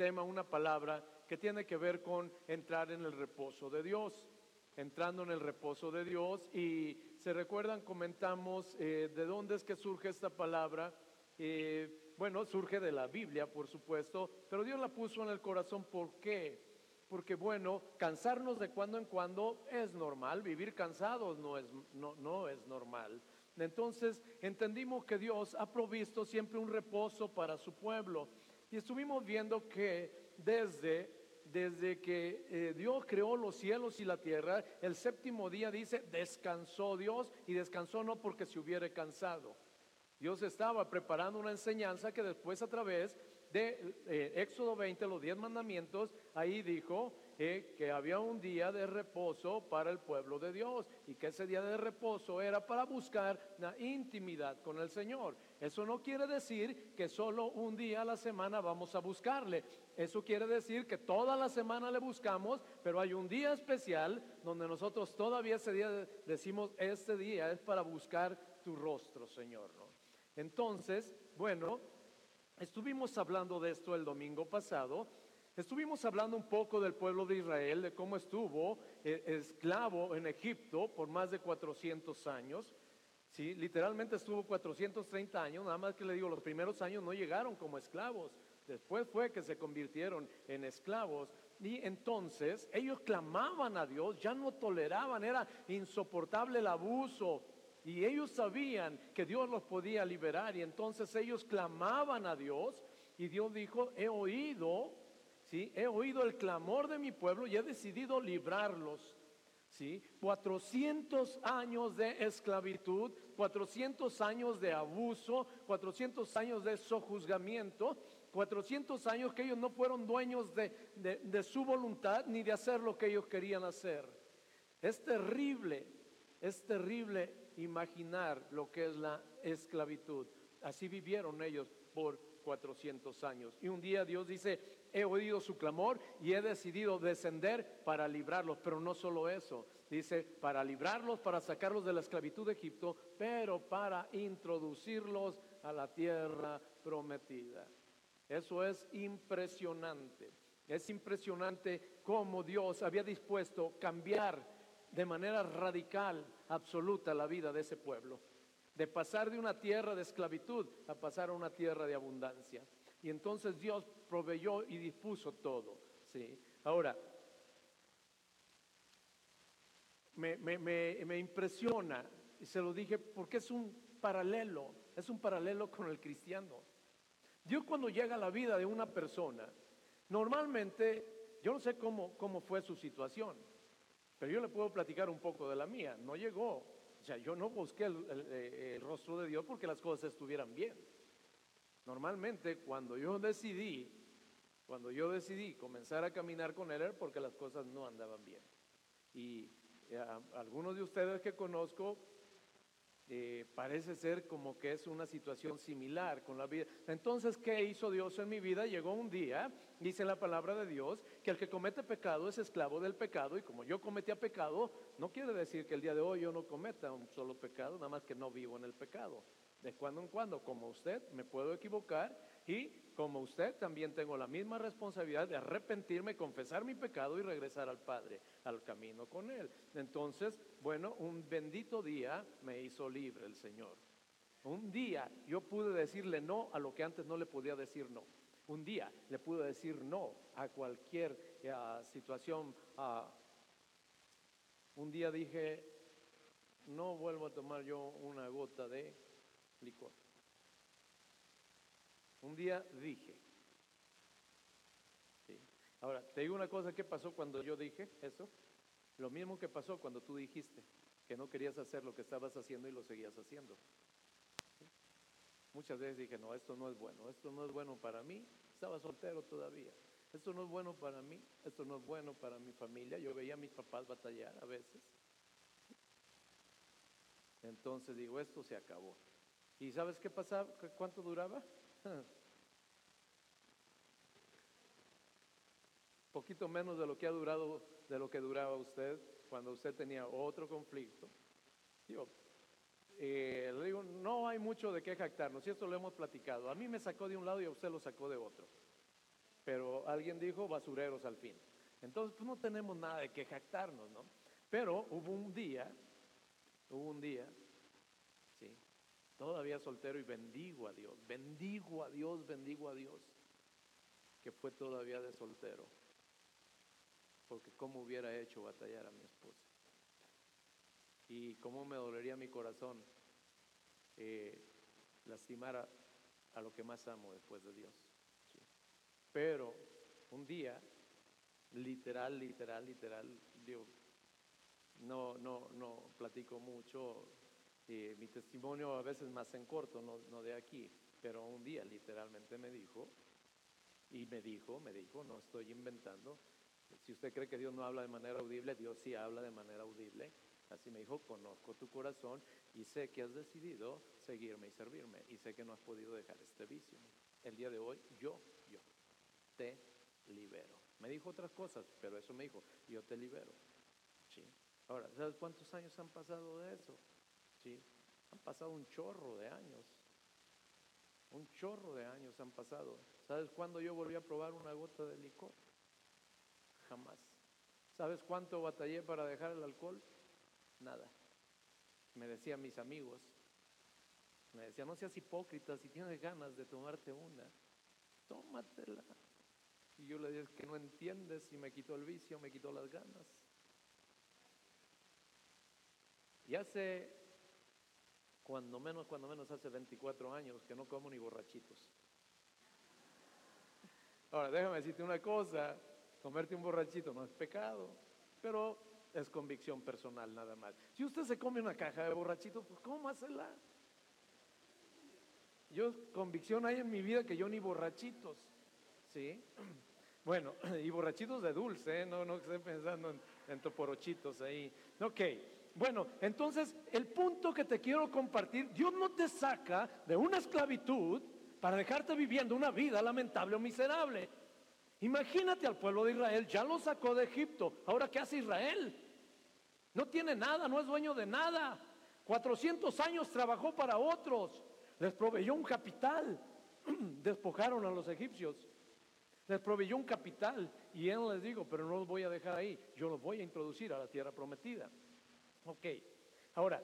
tema, una palabra que tiene que ver con entrar en el reposo de Dios, entrando en el reposo de Dios. Y se recuerdan, comentamos eh, de dónde es que surge esta palabra. Eh, bueno, surge de la Biblia, por supuesto, pero Dios la puso en el corazón. ¿Por qué? Porque bueno, cansarnos de cuando en cuando es normal, vivir cansados no es, no, no es normal. Entonces entendimos que Dios ha provisto siempre un reposo para su pueblo. Y estuvimos viendo que desde, desde que eh, Dios creó los cielos y la tierra, el séptimo día dice, descansó Dios y descansó no porque se hubiera cansado. Dios estaba preparando una enseñanza que después a través de eh, Éxodo 20, los diez mandamientos, ahí dijo que había un día de reposo para el pueblo de Dios y que ese día de reposo era para buscar la intimidad con el Señor. Eso no quiere decir que solo un día a la semana vamos a buscarle. Eso quiere decir que toda la semana le buscamos, pero hay un día especial donde nosotros todavía ese día decimos, este día es para buscar tu rostro, Señor. Entonces, bueno, Estuvimos hablando de esto el domingo pasado. Estuvimos hablando un poco del pueblo de Israel, de cómo estuvo eh, esclavo en Egipto por más de 400 años. Sí, literalmente estuvo 430 años, nada más que le digo, los primeros años no llegaron como esclavos. Después fue que se convirtieron en esclavos. Y entonces ellos clamaban a Dios, ya no toleraban, era insoportable el abuso, y ellos sabían que Dios los podía liberar y entonces ellos clamaban a Dios y Dios dijo, he oído, He oído el clamor de mi pueblo y he decidido librarlos. ¿Sí? 400 años de esclavitud, 400 años de abuso, 400 años de sojuzgamiento, 400 años que ellos no fueron dueños de, de su voluntad ni de hacer lo que ellos querían hacer. Es terrible, es terrible imaginar lo que es la esclavitud. Así vivieron ellos por 400 años. Y un día Dios dice, he oído su clamor y he decidido descender para librarlos. Pero no solo eso, dice, para librarlos, para sacarlos de la esclavitud de Egipto, pero para introducirlos a la tierra prometida. Eso es impresionante. Es impresionante cómo Dios había dispuesto cambiar de manera radical, absoluta la vida de ese pueblo. De pasar de una tierra de esclavitud a pasar a una tierra de abundancia. Y entonces Dios proveyó y dispuso todo. ¿sí? Ahora, me, me impresiona, y se lo dije, porque es un paralelo, es un paralelo con el cristiano. Dios cuando llega a la vida de una persona, normalmente, yo no sé cómo, cómo fue su situación, pero yo le puedo platicar un poco de la mía. No llegó, o sea, yo no busqué el, rostro de Dios porque las cosas estuvieran bien. Normalmente cuando yo decidí, cuando yo decidí comenzar a caminar con Él era porque las cosas no andaban bien. Y eh, algunos de ustedes que conozco eh, parece ser como que es una situación similar con la vida. Entonces, ¿qué hizo Dios en mi vida? Llegó un día, dice la palabra de Dios, que el que comete pecado es esclavo del pecado y como yo cometía pecado, no quiere decir que el día de hoy yo no cometa un solo pecado, nada más que no vivo en el pecado. De cuando en cuando, como usted, me puedo equivocar y como usted también tengo la misma responsabilidad de arrepentirme, confesar mi pecado y regresar al Padre, al camino con Él. Entonces, bueno, un bendito día me hizo libre el Señor. Un día yo pude decirle no a lo que antes no le podía decir no. Un día le pude decir no a cualquier eh, situación. un día dije, no vuelvo a tomar yo una gota de licor. Un día dije. Ahora, te digo una cosa, ¿qué pasó cuando yo dije eso? Lo mismo que pasó cuando tú dijiste que no querías hacer lo que estabas haciendo y lo seguías haciendo. Muchas veces dije, no, esto no es bueno, esto no es bueno para mí. Estaba soltero todavía. Esto no es bueno para mí, esto no es bueno para mi familia. Yo veía a mis papás batallar a veces. Entonces digo, esto se acabó. ¿Y sabes qué pasaba? ¿Cuánto duraba? Poquito menos de lo que ha durado, de lo que duraba usted cuando usted tenía otro conflicto. Digo, eh, le digo, no hay mucho de qué jactarnos, y esto lo hemos platicado. A mí me sacó de un lado y a usted lo sacó de otro. pero alguien dijo basureros al fin. Entonces, pues no tenemos nada de que jactarnos, ¿no? Pero hubo un día, hubo un día, todavía soltero y bendigo a Dios, bendigo a Dios, bendigo a Dios, que fue todavía de soltero, porque cómo hubiera hecho batallar a mi esposa. Y cómo me dolería mi corazón eh, lastimar a, lo que más amo después de Dios. Pero un día, literal, literal, literal, Dios, no, no, no platico mucho. Mi testimonio a veces más en corto, no, no de aquí, pero un día literalmente me dijo, y me dijo, me dijo, no estoy inventando, si usted cree que Dios no habla de manera audible, Dios sí habla de manera audible. Así me dijo, conozco tu corazón y sé que has decidido seguirme y servirme y sé que no has podido dejar este vicio. El día de hoy yo, yo, te libero. Me dijo otras cosas, pero eso me dijo, yo te libero. ¿Sí? Ahora, ¿sabes cuántos años han pasado de eso? ¿Sí? Han pasado un chorro de años. Un chorro de años han pasado. ¿Sabes cuándo yo volví a probar una gota de licor? Jamás. ¿Sabes cuánto batallé para dejar el alcohol? Nada. Me decían mis amigos, me decían, no seas hipócrita, si tienes ganas de tomarte una, tómatela. Y yo le dije, que no entiendes, y me quitó el vicio, me quitó las ganas. Y hace, cuando menos, cuando menos hace 24 años que no como ni borrachitos. Ahora, déjame decirte una cosa, comerte un borrachito no es pecado, pero es convicción personal nada más. Si usted se come una caja de borrachitos, pues cómasela. Yo, convicción hay en mi vida que yo ni borrachitos, ¿sí? Bueno, y borrachitos de dulce, ¿eh? no, no estoy pensando en, en toporochitos ahí. Ok, bueno, entonces el punto que te quiero compartir, Dios no te saca de una esclavitud para dejarte viviendo una vida lamentable o miserable. Imagínate al pueblo de Israel, ya lo sacó de Egipto. Ahora, ¿qué hace Israel? No tiene nada, no es dueño de nada. 400 años trabajó para otros. Les proveyó un capital. Despojaron a los egipcios. Les proveyó un capital. Y él les digo, pero no los voy a dejar ahí. Yo los voy a introducir a la tierra prometida. Ok, ahora,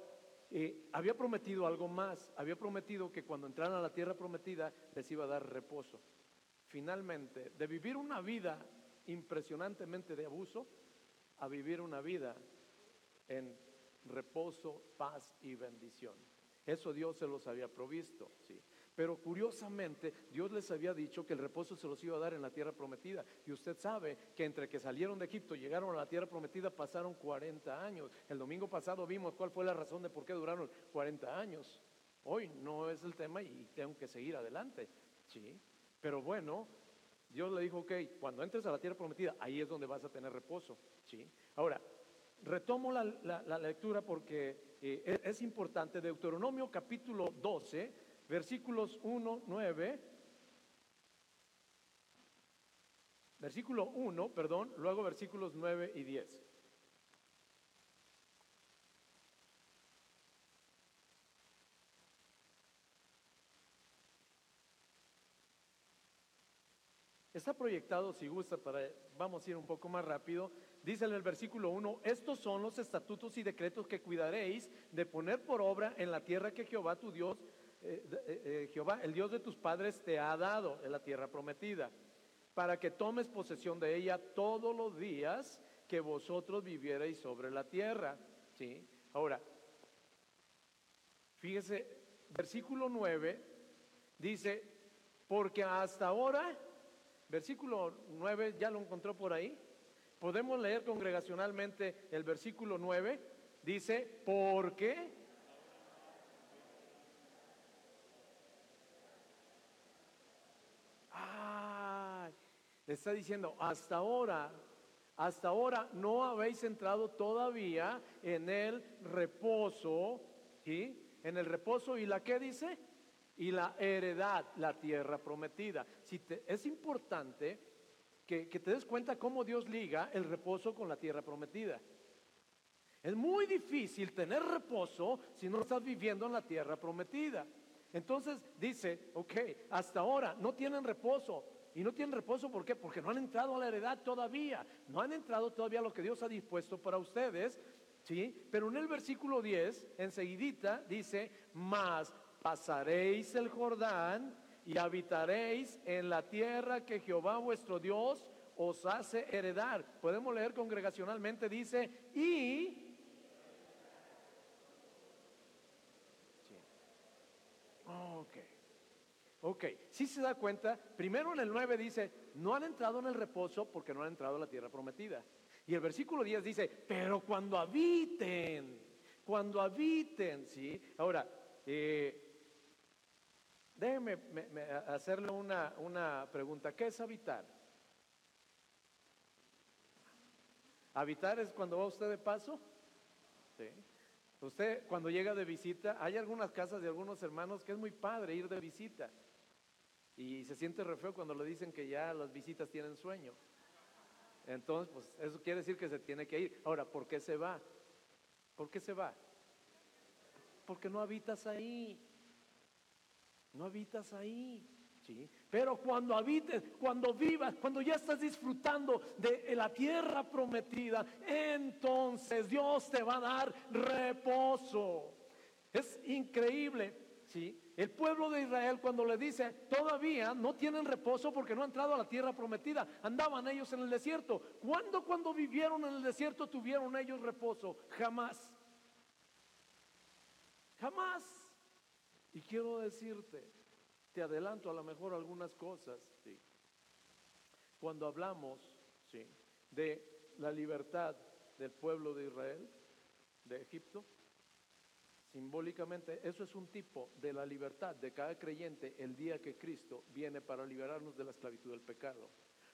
eh, había prometido algo más, había prometido que cuando entraran a la tierra prometida les iba a dar reposo. Finalmente, de vivir una vida impresionantemente de abuso, a vivir una vida en reposo, paz y bendición. Eso Dios se los había provisto, sí. Pero curiosamente, Dios les había dicho que el reposo se los iba a dar en la tierra prometida. Y usted sabe que entre que salieron de Egipto y llegaron a la tierra prometida pasaron 40 años. El domingo pasado vimos cuál fue la razón de por qué duraron 40 años. Hoy no es el tema y tengo que seguir adelante. Sí. Pero bueno, Dios le dijo, ok, cuando entres a la tierra prometida, ahí es donde vas a tener reposo. ¿sí? Ahora, retomo la, lectura porque eh, es importante. Deuteronomio capítulo 12 versículos 1, 9, versículo 1, perdón, luego versículos 9 y 10. Está proyectado, si gusta, para, vamos a ir un poco más rápido. Dice en el versículo 1, estos son los estatutos y decretos que cuidaréis de poner por obra en la tierra que Jehová tu Dios eh, eh, eh, Jehová, el Dios de tus padres, te ha dado en la tierra prometida, para que tomes posesión de ella todos los días que vosotros vivierais sobre la tierra. ¿Sí? Ahora, fíjese, versículo 9 dice, porque hasta ahora, versículo 9, ¿ya lo encontró por ahí? Podemos leer congregacionalmente el versículo 9, dice, porque Le está diciendo, hasta ahora, hasta ahora no habéis entrado todavía en el reposo, ¿sí? En el reposo y la que dice? Y la heredad, la tierra prometida. Si es importante que, que te des cuenta cómo Dios liga el reposo con la tierra prometida. Es muy difícil tener reposo si no estás viviendo en la tierra prometida. Entonces dice, ok, hasta ahora no tienen reposo, Y no tienen reposo, ¿por qué? Porque no han entrado a la heredad todavía. No han entrado todavía a lo que Dios ha dispuesto para ustedes. ¿Sí? Pero en el versículo 10, enseguidita, dice, más pasaréis el Jordán y habitaréis en la tierra que Jehová vuestro Dios os hace heredar. Podemos leer congregacionalmente, dice, y... Ok. Ok, si se da cuenta, primero en el 9 dice, no han entrado en el reposo porque no han entrado a la tierra prometida. Y el versículo 10 dice, pero cuando habiten, cuando habiten, ¿sí? Ahora, eh, déjeme hacerle una, una pregunta, ¿qué es habitar? Habitar es cuando va usted de paso. ¿Sí? Usted cuando llega de visita, hay algunas casas de algunos hermanos que es muy padre ir de visita. Y se siente re feo cuando le dicen que ya las visitas tienen sueño. Entonces, pues eso quiere decir que se tiene que ir. Ahora, ¿por qué se va? ¿Por qué se va? Porque no habitas ahí. No habitas ahí. ¿sí? Pero cuando habites, cuando vivas, cuando ya estás disfrutando de la tierra prometida, entonces Dios te va a dar reposo. Es increíble, El pueblo de Israel cuando le dice, todavía no tienen reposo porque no han entrado a la tierra prometida, andaban ellos en el desierto. ¿Cuándo cuando vivieron en el desierto tuvieron ellos reposo? Jamás. Jamás. Y quiero decirte, te adelanto a lo mejor algunas cosas. Cuando hablamos, ¿sí? De la libertad del pueblo de Israel, de Egipto, Simbólicamente, eso es un tipo de la libertad de cada creyente el día que Cristo viene para liberarnos de la esclavitud del pecado.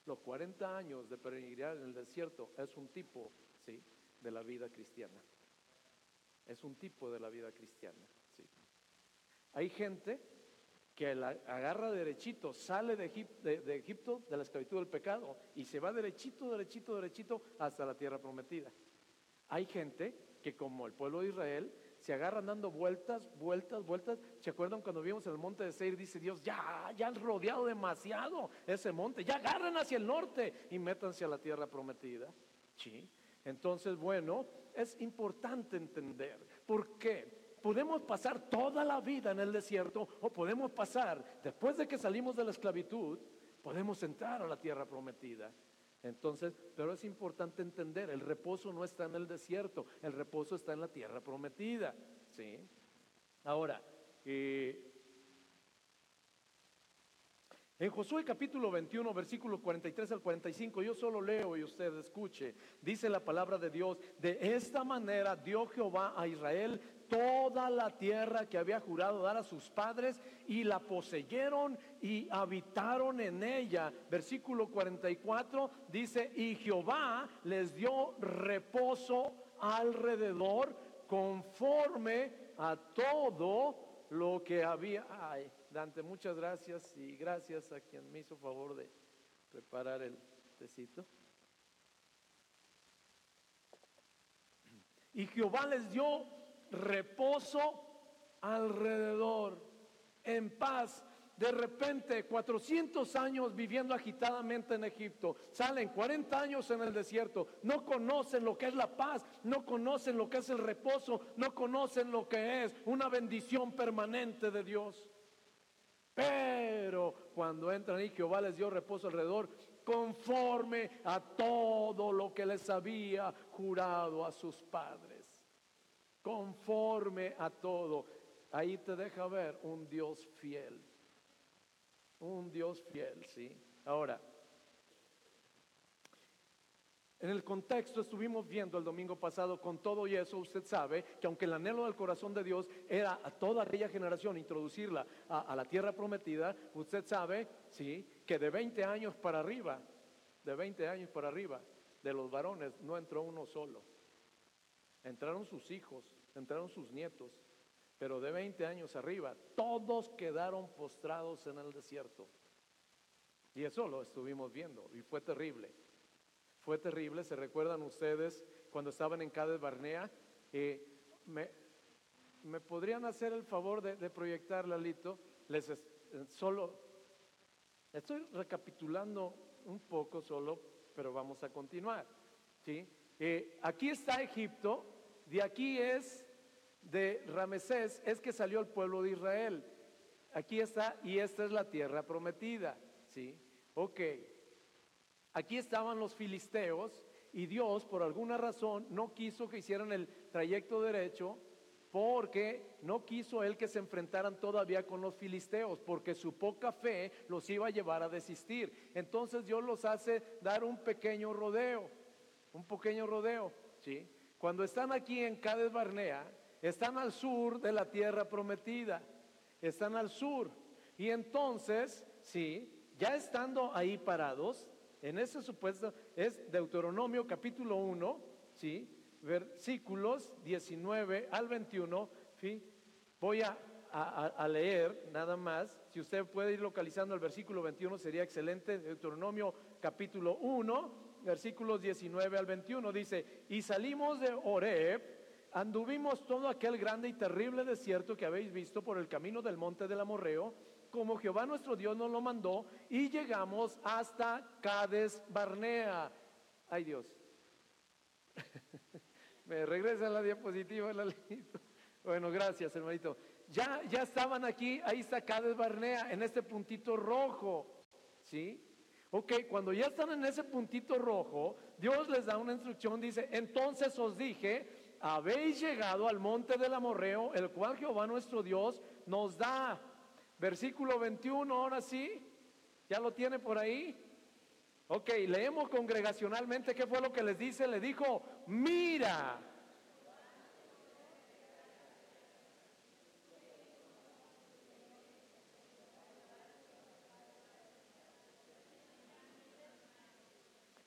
Los 40 años de peregrinar en el desierto es un tipo, ¿sí? de la vida cristiana. Es un tipo de la vida cristiana, ¿sí? Hay gente que la agarra derechito, sale de, de, Egipto, de la esclavitud del pecado, y se va derechito, derechito, derechito hasta la tierra prometida. Hay gente que como el pueblo de Israel se agarran dando vueltas, vueltas, vueltas. ¿Se acuerdan cuando vimos el monte de Seir? Dice Dios, ya, ya han rodeado demasiado ese monte, ya agarren hacia el norte y métanse a la tierra prometida. Sí. Entonces, bueno, es importante entender por qué. Podemos pasar toda la vida en el desierto o podemos pasar, después de que salimos de la esclavitud, podemos entrar a la tierra prometida. Entonces, pero es importante entender, el reposo no está en el desierto, el reposo está en la tierra prometida. ¿sí? Ahora, eh, en Josué capítulo 21, versículo 43 al 45, yo solo leo y usted escuche, dice la palabra de Dios, de esta manera dio Jehová a Israel toda la tierra que había jurado dar a sus padres y la poseyeron y habitaron en ella. Versículo 44 dice, y Jehová les dio reposo alrededor conforme a todo lo que había. Ay, Dante, muchas gracias y gracias a quien me hizo favor de preparar el tecito. Y Jehová les dio reposo alrededor, en paz. De repente, 400 años viviendo agitadamente en Egipto, salen 40 años en el desierto, no conocen lo que es la paz, no conocen lo que es el reposo, no conocen lo que es una bendición permanente de Dios. Pero cuando entran y Jehová les dio reposo alrededor, conforme a todo lo que les había jurado a sus padres conforme a todo. Ahí te deja ver un Dios fiel. Un Dios fiel, ¿sí? Ahora, en el contexto estuvimos viendo el domingo pasado con todo y eso, usted sabe que aunque el anhelo del corazón de Dios era a toda aquella generación introducirla a, a, la tierra prometida, usted sabe, sí, que de 20 años para arriba, de 20 años para arriba, de los varones no entró uno solo. Entraron sus hijos, entraron sus nietos, pero de 20 años arriba, todos quedaron postrados en el desierto. Y eso lo estuvimos viendo y fue terrible. Fue terrible, ¿se recuerdan ustedes cuando estaban en Cades Barnea? Eh, me, me, podrían hacer el favor de, proyectar, Lalito? Les, solo, Estoy recapitulando un poco solo, pero vamos a continuar. ¿sí? Eh, aquí está Egipto, de aquí es de Ramesés, es que salió el pueblo de Israel. Aquí está, y esta es la tierra prometida. ¿sí? Ok, aquí estaban los filisteos y Dios por alguna razón no quiso que hicieran el trayecto derecho porque no quiso él que se enfrentaran todavía con los filisteos, porque su poca fe los iba a llevar a desistir. Entonces Dios los hace dar un pequeño rodeo, un pequeño rodeo, ¿sí? Cuando están aquí en Cades Barnea, están al sur de la tierra prometida, están al sur. Y entonces, sí, ya estando ahí parados, en ese supuesto es Deuteronomio capítulo 1, ¿sí? versículos 19 al 21. Voy a, a, leer nada más. Si usted puede ir localizando el versículo 21 sería excelente. Deuteronomio capítulo 1, versículos 19 al 21. Dice, y salimos de Oreb, anduvimos todo aquel grande y terrible desierto que habéis visto por el camino del monte del Amorreo, como Jehová nuestro Dios nos lo mandó, y llegamos hasta Cades Barnea. Ay Dios. Me regresa la diapositiva, Bueno, gracias, hermanito. Ya, ya estaban aquí, ahí está Cades Barnea, en este puntito rojo. ¿Sí? Ok, cuando ya están en ese puntito rojo, Dios les da una instrucción, dice, entonces os dije, habéis llegado al monte del amorreo, el cual Jehová nuestro Dios nos da. Versículo 21, ahora sí, ya lo tiene por ahí. Ok, leemos congregacionalmente qué fue lo que les dice. Le dijo, mira.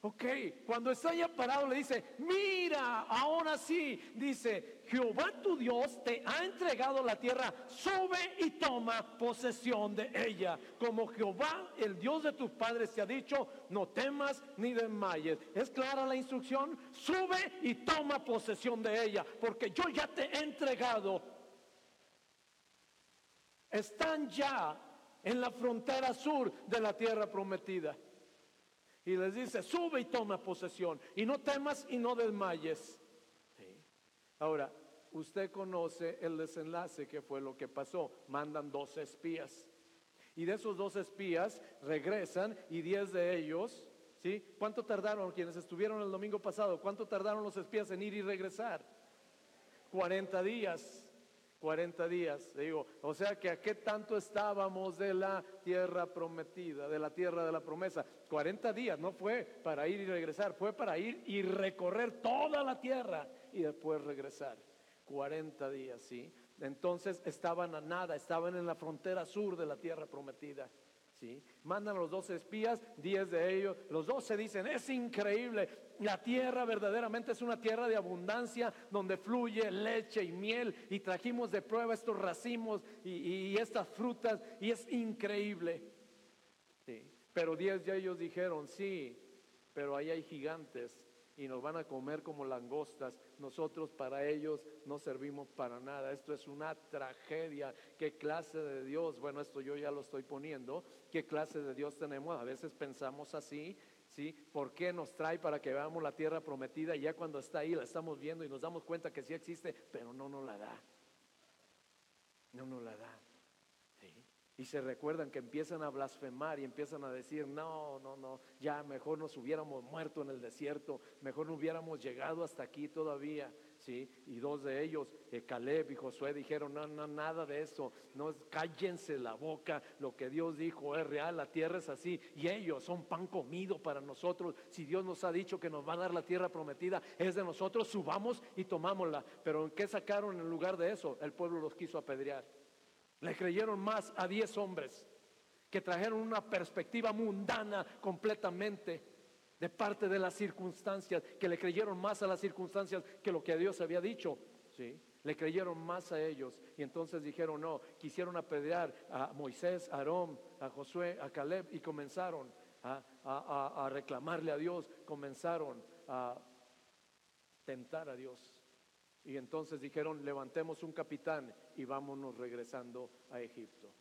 Ok, cuando está ya parado le dice, mira, ahora sí, dice, Jehová tu Dios te ha entregado la tierra, sube y toma posesión de ella. Como Jehová, el Dios de tus padres, te ha dicho, no temas ni desmayes. ¿Es clara la instrucción? Sube y toma posesión de ella, porque yo ya te he entregado. Están ya en la frontera sur de la tierra prometida. Y les dice, sube y toma posesión. Y no temas y no desmayes. Ahora, usted conoce el desenlace que fue lo que pasó. Mandan dos espías. Y de esos dos espías regresan y diez de ellos, ¿sí? ¿Cuánto tardaron quienes estuvieron el domingo pasado? ¿Cuánto tardaron los espías en ir y regresar? 40 días. 40 días, digo, o sea que a qué tanto estábamos de la tierra prometida, de la tierra de la promesa. 40 días no fue para ir y regresar, fue para ir y recorrer toda la tierra y después regresar. 40 días, ¿sí? Entonces estaban a nada, estaban en la frontera sur de la tierra prometida. ¿Sí? Mandan los dos espías, diez de ellos, los dos se dicen, es increíble, la tierra verdaderamente es una tierra de abundancia donde fluye leche y miel y trajimos de prueba estos racimos y, estas frutas y es increíble. Pero diez de ellos dijeron, sí, pero ahí hay gigantes y nos van a comer como langostas. Nosotros para ellos no servimos para nada. Esto es una tragedia. ¿Qué clase de Dios? Bueno, esto yo ya lo estoy poniendo. ¿Qué clase de Dios tenemos? A veces pensamos así ¿sí? ¿Por qué nos trae para que veamos la tierra prometida y ya cuando está ahí la estamos viendo y nos damos cuenta que sí existe, pero no nos la da? No nos la da. Y se recuerdan que empiezan a blasfemar y empiezan a decir, no, no, no, ya mejor nos hubiéramos muerto en el desierto, mejor no hubiéramos llegado hasta aquí todavía. ¿Sí? Y dos de ellos, eh, Caleb y Josué, dijeron, no, no, nada de eso, no, cállense la boca, lo que Dios dijo es real, la tierra es así, y ellos son pan comido para nosotros. Si Dios nos ha dicho que nos va a dar la tierra prometida, es de nosotros, subamos y tomámosla. Pero ¿en qué sacaron en lugar de eso? El pueblo los quiso apedrear. Le creyeron más a diez hombres que trajeron una perspectiva mundana completamente de parte de las circunstancias, que le creyeron más a las circunstancias que lo que Dios había dicho. ¿sí? Le creyeron más a ellos y entonces dijeron no, quisieron apedrear a Moisés, a Aarón, a Josué, a Caleb y comenzaron a reclamarle a Dios, comenzaron a tentar a Dios. Y entonces dijeron, levantemos un capitán y vámonos regresando a Egipto.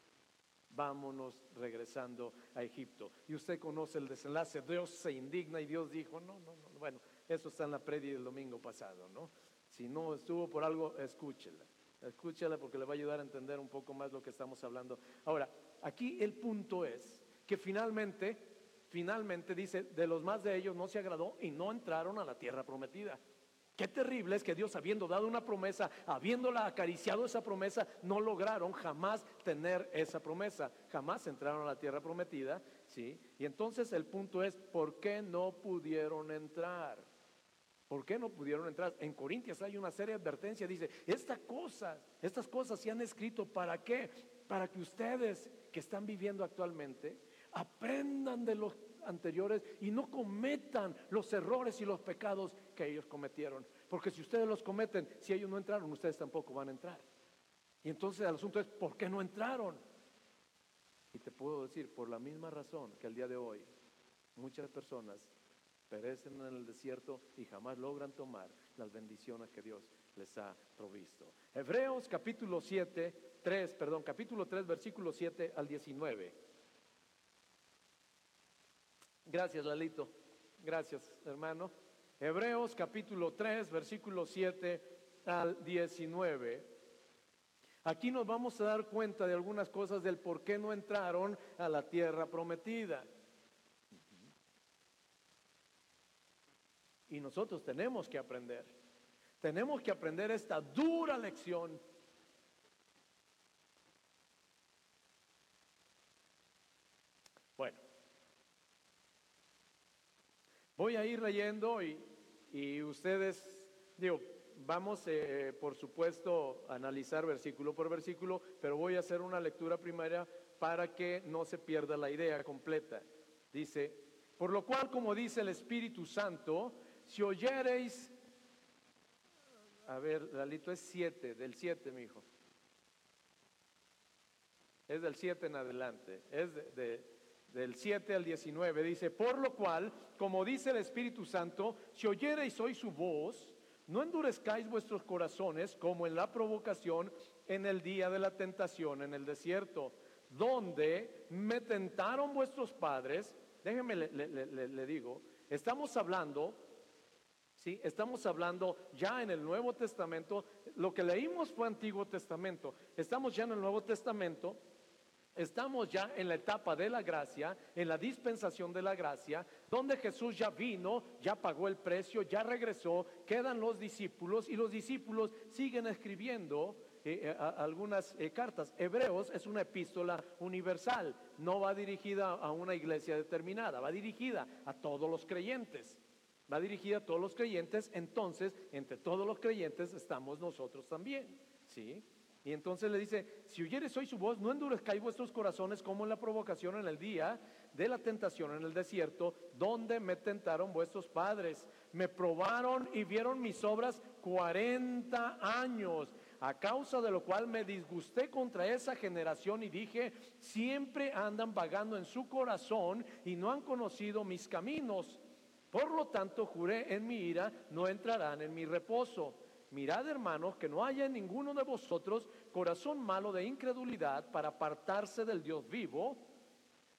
Vámonos regresando a Egipto. Y usted conoce el desenlace, Dios se indigna y Dios dijo, no, no, no, bueno, eso está en la predi del domingo pasado, ¿no? Si no estuvo por algo, escúchela, escúchela porque le va a ayudar a entender un poco más lo que estamos hablando. Ahora, aquí el punto es que finalmente, finalmente dice, de los más de ellos no se agradó y no entraron a la tierra prometida. Qué terrible es que Dios, habiendo dado una promesa, habiéndola acariciado esa promesa, no lograron jamás tener esa promesa, jamás entraron a la tierra prometida, ¿sí? Y entonces el punto es, ¿por qué no pudieron entrar? ¿Por qué no pudieron entrar? En Corintias hay una serie de advertencias, dice, estas cosas, estas cosas se han escrito, ¿para qué? Para que ustedes que están viviendo actualmente aprendan de los anteriores y no cometan los errores y los pecados que ellos cometieron. Porque si ustedes los cometen, si ellos no entraron, ustedes tampoco van a entrar. Y entonces el asunto es, ¿por qué no entraron? Y te puedo decir, por la misma razón que el día de hoy, muchas personas perecen en el desierto y jamás logran tomar las bendiciones que Dios les ha provisto. Hebreos capítulo 7, 3, perdón, capítulo 3, versículo 7 al 19. Gracias, Lalito. Gracias, hermano. Hebreos capítulo 3, versículo 7 al 19. Aquí nos vamos a dar cuenta de algunas cosas del por qué no entraron a la tierra prometida. Y nosotros tenemos que aprender. Tenemos que aprender esta dura lección. Bueno, Voy a ir leyendo y, ustedes, digo, vamos eh, por supuesto a analizar versículo por versículo, pero voy a hacer una lectura primaria para que no se pierda la idea completa. Dice, por lo cual, como dice el Espíritu Santo, si oyereis, a ver, Lalito es 7, del 7, mi hijo. Es del 7 en adelante, es de del 7 al 19, dice, por lo cual, como dice el Espíritu Santo, si oyereis hoy su voz, no endurezcáis vuestros corazones como en la provocación en el día de la tentación en el desierto, donde me tentaron vuestros padres. Déjenme le, digo, estamos hablando, ¿sí? Estamos hablando ya en el Nuevo Testamento, lo que leímos fue Antiguo Testamento, estamos ya en el Nuevo Testamento Estamos ya en la etapa de la gracia, en la dispensación de la gracia, donde Jesús ya vino, ya pagó el precio, ya regresó, quedan los discípulos y los discípulos siguen escribiendo eh, eh, algunas eh, cartas. Hebreos es una epístola universal, no va dirigida a una iglesia determinada, va dirigida a todos los creyentes. Va dirigida a todos los creyentes, entonces entre todos los creyentes estamos nosotros también, ¿sí? Y entonces le dice, si oyeres hoy su voz, no endurezcáis vuestros corazones como en la provocación en el día de la tentación en el desierto, donde me tentaron vuestros padres. Me probaron y vieron mis obras 40 años, a causa de lo cual me disgusté contra esa generación y dije, siempre andan vagando en su corazón y no han conocido mis caminos. Por lo tanto, juré en mi ira, no entrarán en mi reposo. Mirad, hermanos, que no haya en ninguno de vosotros corazón malo de incredulidad para apartarse del Dios vivo.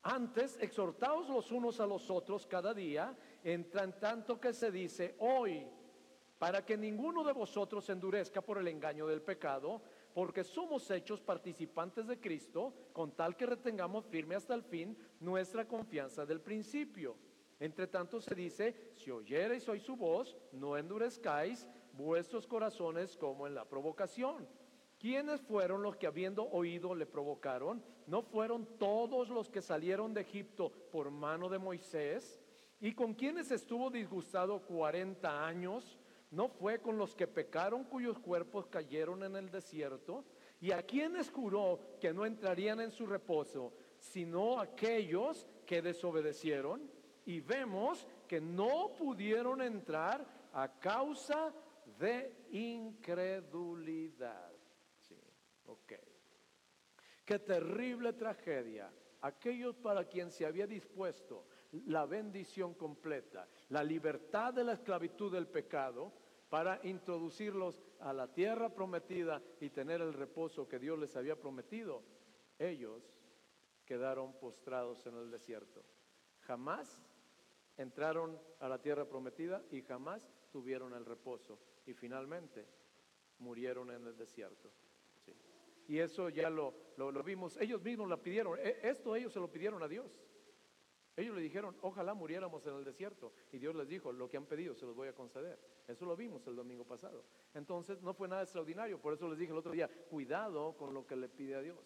Antes, exhortaos los unos a los otros cada día, en tanto que se dice hoy, para que ninguno de vosotros endurezca por el engaño del pecado, porque somos hechos participantes de Cristo, con tal que retengamos firme hasta el fin nuestra confianza del principio. Entre tanto se dice, si oyereis hoy su voz, no endurezcáis vuestros corazones como en la provocación. ¿Quiénes fueron los que habiendo oído le provocaron? ¿No fueron todos los que salieron de Egipto por mano de Moisés? ¿Y con quienes estuvo disgustado cuarenta años? ¿No fue con los que pecaron cuyos cuerpos cayeron en el desierto? ¿Y a quienes juró que no entrarían en su reposo, sino aquellos que desobedecieron? Y vemos que no pudieron entrar a causa de incredulidad. Sí, ok. Qué terrible tragedia. Aquellos para quien se había dispuesto la bendición completa, la libertad de la esclavitud del pecado, para introducirlos a la tierra prometida y tener el reposo que Dios les había prometido. Ellos quedaron postrados en el desierto. Jamás entraron a la tierra prometida y jamás tuvieron el reposo. Y finalmente murieron en el desierto. Y eso ya lo, lo, vimos, ellos mismos la pidieron, e, esto ellos se lo pidieron a Dios. Ellos le dijeron, ojalá muriéramos en el desierto. Y Dios les dijo, lo que han pedido se los voy a conceder. Eso lo vimos el domingo pasado. Entonces no fue nada extraordinario. Por eso les dije el otro día, cuidado con lo que le pide a Dios.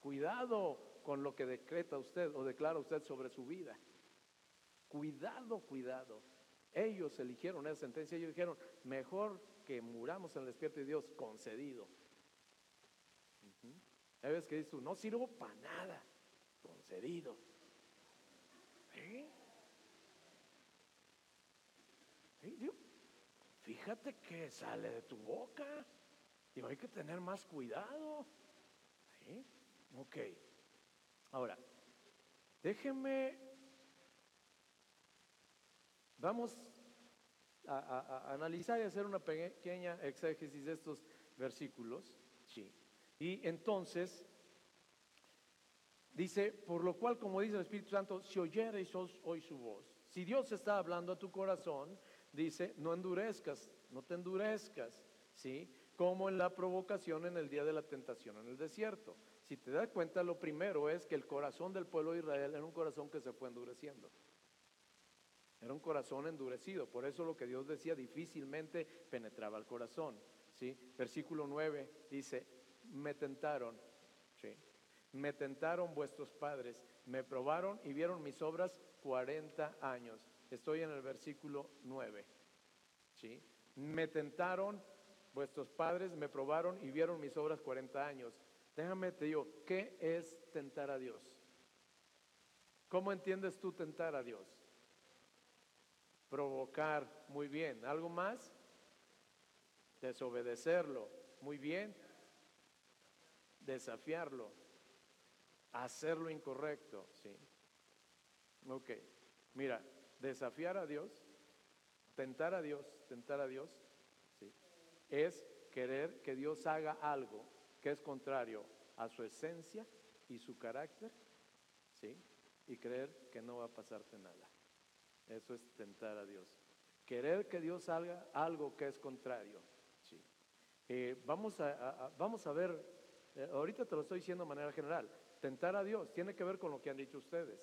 Cuidado con lo que decreta usted o declara usted sobre su vida. Cuidado, cuidado. Ellos eligieron esa sentencia. Ellos dijeron, mejor que muramos en el despierto de Dios concedido. Hay veces que dices no sirvo para nada, concedido. ¿Eh? fíjate que sale de tu boca. Digo, hay que tener más cuidado. ¿Sí? Ok. Ahora, déjenme, vamos a, analizar y hacer una pequeña exégesis de estos versículos. Sí. Y entonces, dice, por lo cual, como dice el Espíritu Santo, si oyereis hoy su voz. Si Dios está hablando a tu corazón, dice, no endurezcas, no te endurezcas, ¿sí? Como en la provocación en el día de la tentación en el desierto. Si te das cuenta, lo primero es que el corazón del pueblo de Israel era un corazón que se fue endureciendo. Era un corazón endurecido. Por eso lo que Dios decía difícilmente penetraba el corazón. ¿sí? Versículo 9 dice, me tentaron, ¿sí? me tentaron vuestros padres, me probaron y vieron mis obras 40 años. Estoy en el versículo 9. ¿sí? Me tentaron vuestros padres, me probaron y vieron mis obras 40 años. Déjame te digo, ¿qué es tentar a Dios? ¿Cómo entiendes tú tentar a Dios? Provocar, muy bien. ¿Algo más? Desobedecerlo, muy bien desafiarlo, hacer lo incorrecto, ¿sí? Ok, mira, desafiar a Dios, tentar a Dios, tentar a Dios, ¿sí? Es querer que Dios haga algo que es contrario a su esencia y su carácter, ¿sí? Y creer que no va a pasarte nada. Eso es tentar a Dios. Querer que Dios haga algo que es contrario. ¿sí? Eh, vamos, a, vamos a ver eh, ahorita te lo estoy diciendo de manera general. Tentar a Dios tiene que ver con lo que han dicho ustedes.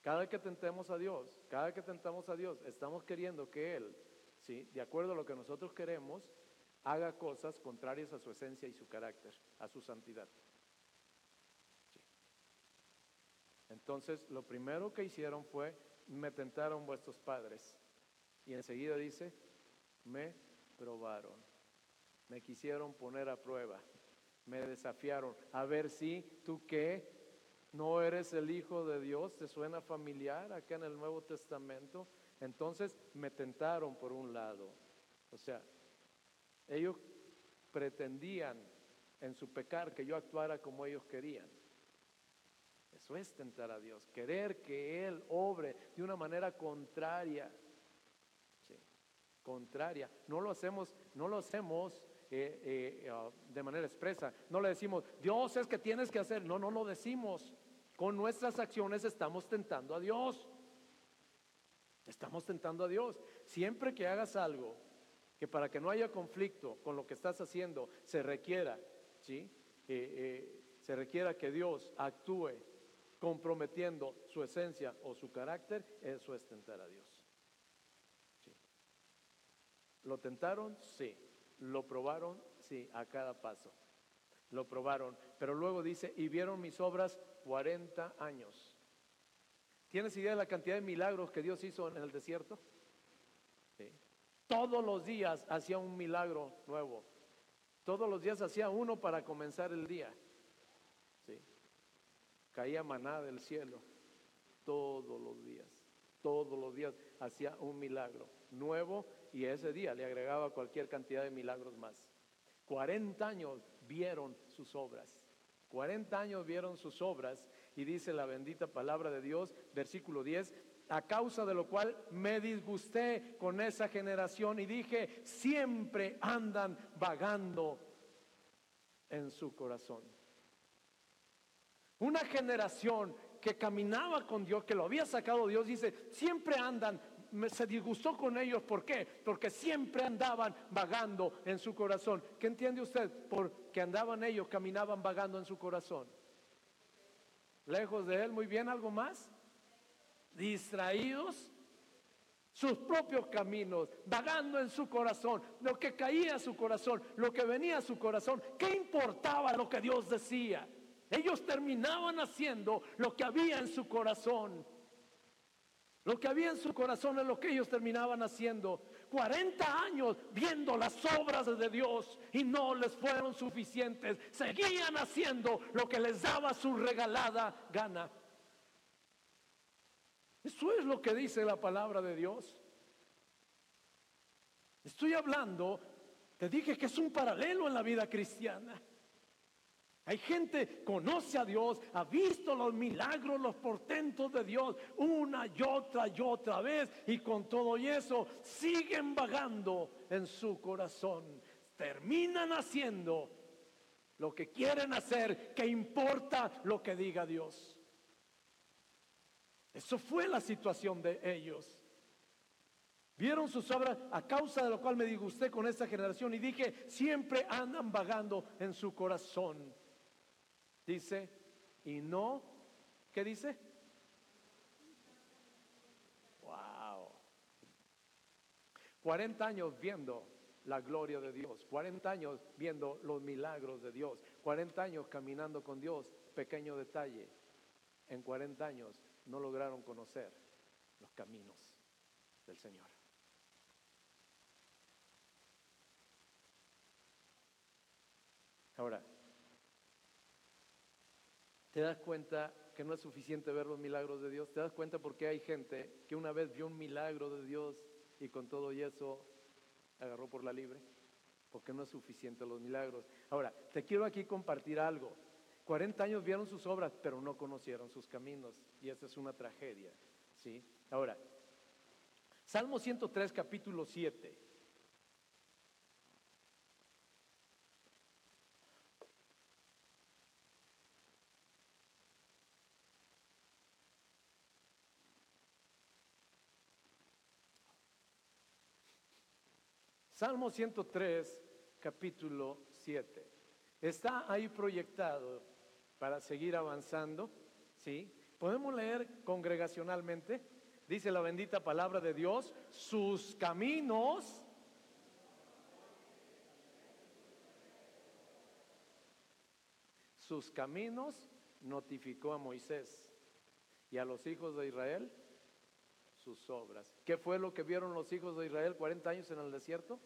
Cada vez que tentemos a Dios, cada vez que tentamos a Dios, estamos queriendo que Él, ¿sí? de acuerdo a lo que nosotros queremos, haga cosas contrarias a su esencia y su carácter, a su santidad. Entonces, lo primero que hicieron fue, me tentaron vuestros padres. Y enseguida dice, me probaron, me quisieron poner a prueba me desafiaron. A ver si tú qué, no eres el Hijo de Dios, ¿te suena familiar acá en el Nuevo Testamento? Entonces me tentaron por un lado. O sea, ellos pretendían en su pecar que yo actuara como ellos querían. Eso es tentar a Dios, querer que Él obre de una manera contraria. contraria. No lo hacemos, no lo hacemos eh, eh, ah, de manera expresa. No le decimos, Dios es que tienes que hacer. No, no lo decimos. Con nuestras acciones estamos tentando a Dios. Estamos tentando a Dios. Siempre que hagas algo que para que no haya conflicto con lo que estás haciendo se requiera, ¿sí? Eh, se requiera que Dios actúe comprometiendo su esencia o su carácter, eso es tentar a Dios. ¿Lo tentaron? Sí. Lo probaron, sí, a cada paso. Lo probaron. Pero luego dice, y vieron mis obras 40 años. ¿Tienes idea de la cantidad de milagros que Dios hizo en el desierto? Todos los días hacía un milagro nuevo. Todos los días hacía uno para comenzar el día. Caía maná del cielo. Todos los días. Todos los días hacía un milagro nuevo y ese día le agregaba cualquier cantidad de milagros más. 40 años vieron sus obras. 40 años vieron sus obras y dice la bendita palabra de Dios, versículo 10, a causa de lo cual me disgusté con esa generación y dije, siempre andan vagando en su corazón. Una generación que caminaba con Dios, que lo había sacado Dios, dice, siempre andan, se disgustó con ellos, ¿por qué? Porque siempre andaban vagando en su corazón. ¿Qué entiende usted? Porque andaban ellos, caminaban vagando en su corazón. Lejos de él, muy bien, ¿algo más? Distraídos sus propios caminos, vagando en su corazón, lo que caía a su corazón, lo que venía a su corazón, ¿qué importaba lo que Dios decía? Ellos terminaban haciendo lo que había en su corazón. Lo que había en su corazón es lo que ellos terminaban haciendo. 40 años viendo las obras de Dios y no les fueron suficientes. Seguían haciendo lo que les daba su regalada gana. Eso es lo que dice la palabra de Dios. Estoy hablando, te dije que es un paralelo en la vida cristiana. Hay gente conoce a Dios, ha visto los milagros, los portentos de Dios una y otra y otra vez y con todo y eso siguen vagando en su corazón. Terminan haciendo lo que quieren hacer, que importa lo que diga Dios. Eso fue la situación de ellos. Vieron sus obras a causa de lo cual me disgusté con esta generación y dije, siempre andan vagando en su corazón. Dice, y no, ¿qué dice? Wow. 40 años viendo la gloria de Dios, 40 años viendo los milagros de Dios, 40 años caminando con Dios, pequeño detalle, en 40 años no lograron conocer los caminos del Señor. Ahora, ¿te das cuenta que no es suficiente ver los milagros de Dios? ¿Te das cuenta por qué hay gente que una vez vio un milagro de Dios y con todo y eso agarró por la libre? Porque no es suficiente los milagros. Ahora, te quiero aquí compartir algo. 40 años vieron sus obras, pero no conocieron sus caminos. Y esa es una tragedia. ¿sí? Ahora, Salmo 103, capítulo 7. Salmo 103, capítulo 7. Está ahí proyectado para seguir avanzando, ¿sí? Podemos leer congregacionalmente, dice la bendita palabra de Dios, sus caminos sus caminos notificó a Moisés y a los hijos de Israel sus obras. ¿Qué fue lo que vieron los hijos de Israel 40 años en el desierto?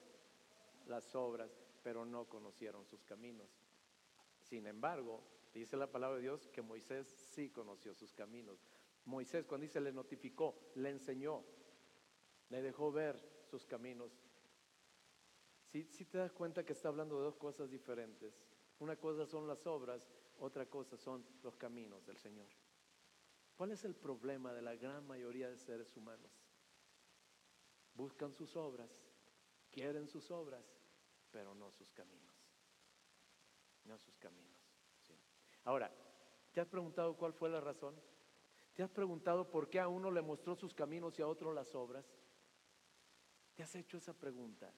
Las obras, pero no conocieron sus caminos. Sin embargo, dice la palabra de Dios que Moisés sí conoció sus caminos. Moisés cuando dice le notificó, le enseñó, le dejó ver sus caminos. Si sí, te das cuenta que está hablando de dos cosas diferentes. Una cosa son las obras, otra cosa son los caminos del Señor. ¿Cuál es el problema de la gran mayoría de seres humanos? Buscan sus obras, quieren sus obras, pero no sus caminos no sus caminos. Ahora, ¿te has preguntado cuál fue la razón? ¿Te has preguntado por qué a uno le mostró sus caminos y a otro las obras? ¿Te has hecho esa pregunta?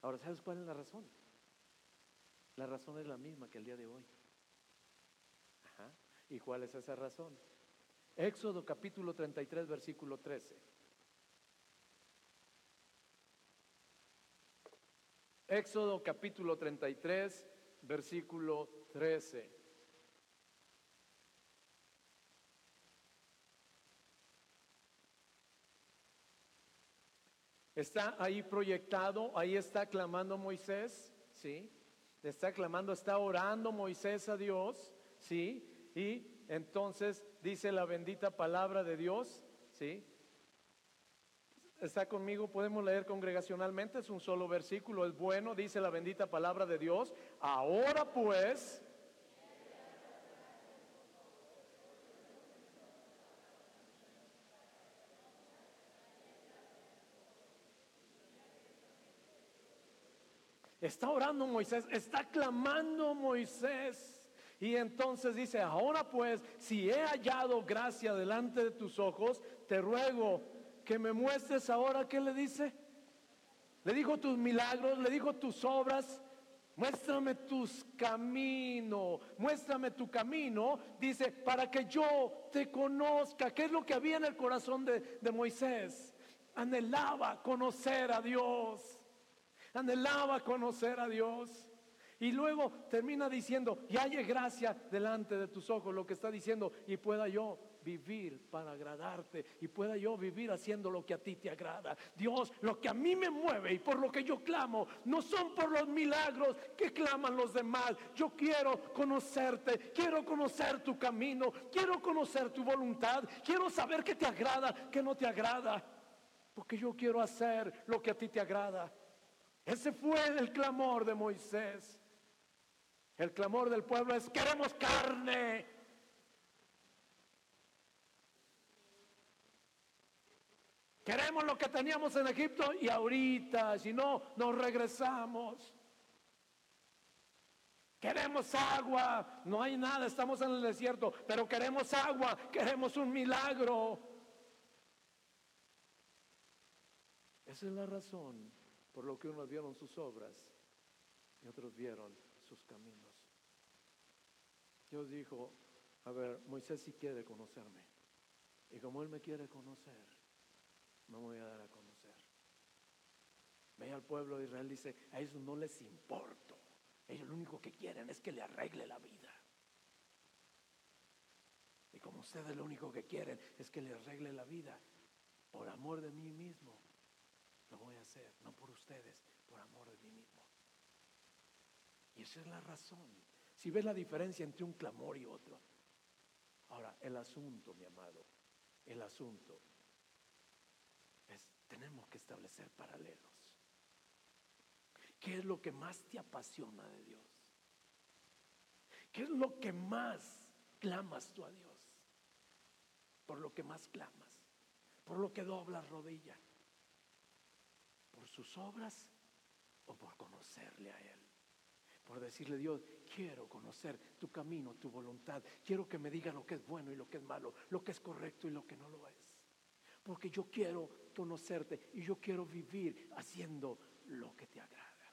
Ahora, ¿sabes cuál es la razón? La razón es la misma que el día de hoy. ¿Y cuál es esa razón? Éxodo capítulo 33, versículo 13. Éxodo capítulo 33, versículo 13. Está ahí proyectado, ahí está clamando Moisés, ¿sí? Está clamando, está orando Moisés a Dios, ¿sí? Y entonces dice la bendita palabra de Dios, ¿sí? Está conmigo, podemos leer congregacionalmente, es un solo versículo, es bueno, dice la bendita palabra de Dios. Ahora pues, Está orando Moisés, está clamando Moisés. Y entonces dice, ahora pues, si he hallado gracia delante de tus ojos, te ruego que me muestres ahora, ¿qué le dice? Le dijo tus milagros, le dijo tus obras, muéstrame tus caminos, muéstrame tu camino, dice, para que yo te conozca. ¿Qué es lo que había en el corazón de, de Moisés? Anhelaba conocer a Dios, anhelaba conocer a Dios. Y luego termina diciendo, y haya gracia delante de tus ojos, lo que está diciendo, y pueda yo vivir para agradarte y pueda yo vivir haciendo lo que a ti te agrada. Dios, lo que a mí me mueve y por lo que yo clamo, no son por los milagros que claman los demás. Yo quiero conocerte, quiero conocer tu camino, quiero conocer tu voluntad, quiero saber qué te agrada, qué no te agrada, porque yo quiero hacer lo que a ti te agrada. Ese fue el clamor de Moisés. El clamor del pueblo es, queremos carne. Queremos lo que teníamos en Egipto y ahorita, si no, nos regresamos. Queremos agua, no hay nada, estamos en el desierto, pero queremos agua, queremos un milagro. Esa es la razón por lo que unos vieron sus obras y otros vieron sus caminos. Dios dijo, a ver, Moisés si quiere conocerme. Y como él me quiere conocer, me voy a dar a conocer. Ve al pueblo de Israel, dice, a ellos no les importa. Ellos lo único que quieren es que le arregle la vida. Y como ustedes lo único que quieren es que le arregle la vida, por amor de mí mismo, lo voy a hacer, no por ustedes, por amor de mí mismo. Y esa es la razón. Si ves la diferencia entre un clamor y otro. Ahora, el asunto, mi amado, el asunto tenemos que establecer paralelos. ¿Qué es lo que más te apasiona de Dios? ¿Qué es lo que más clamas tú a Dios? Por lo que más clamas, por lo que doblas rodilla, por sus obras o por conocerle a Él por decirle Dios, quiero conocer tu camino, tu voluntad. Quiero que me diga lo que es bueno y lo que es malo, lo que es correcto y lo que no lo es. Porque yo quiero conocerte y yo quiero vivir haciendo lo que te agrada.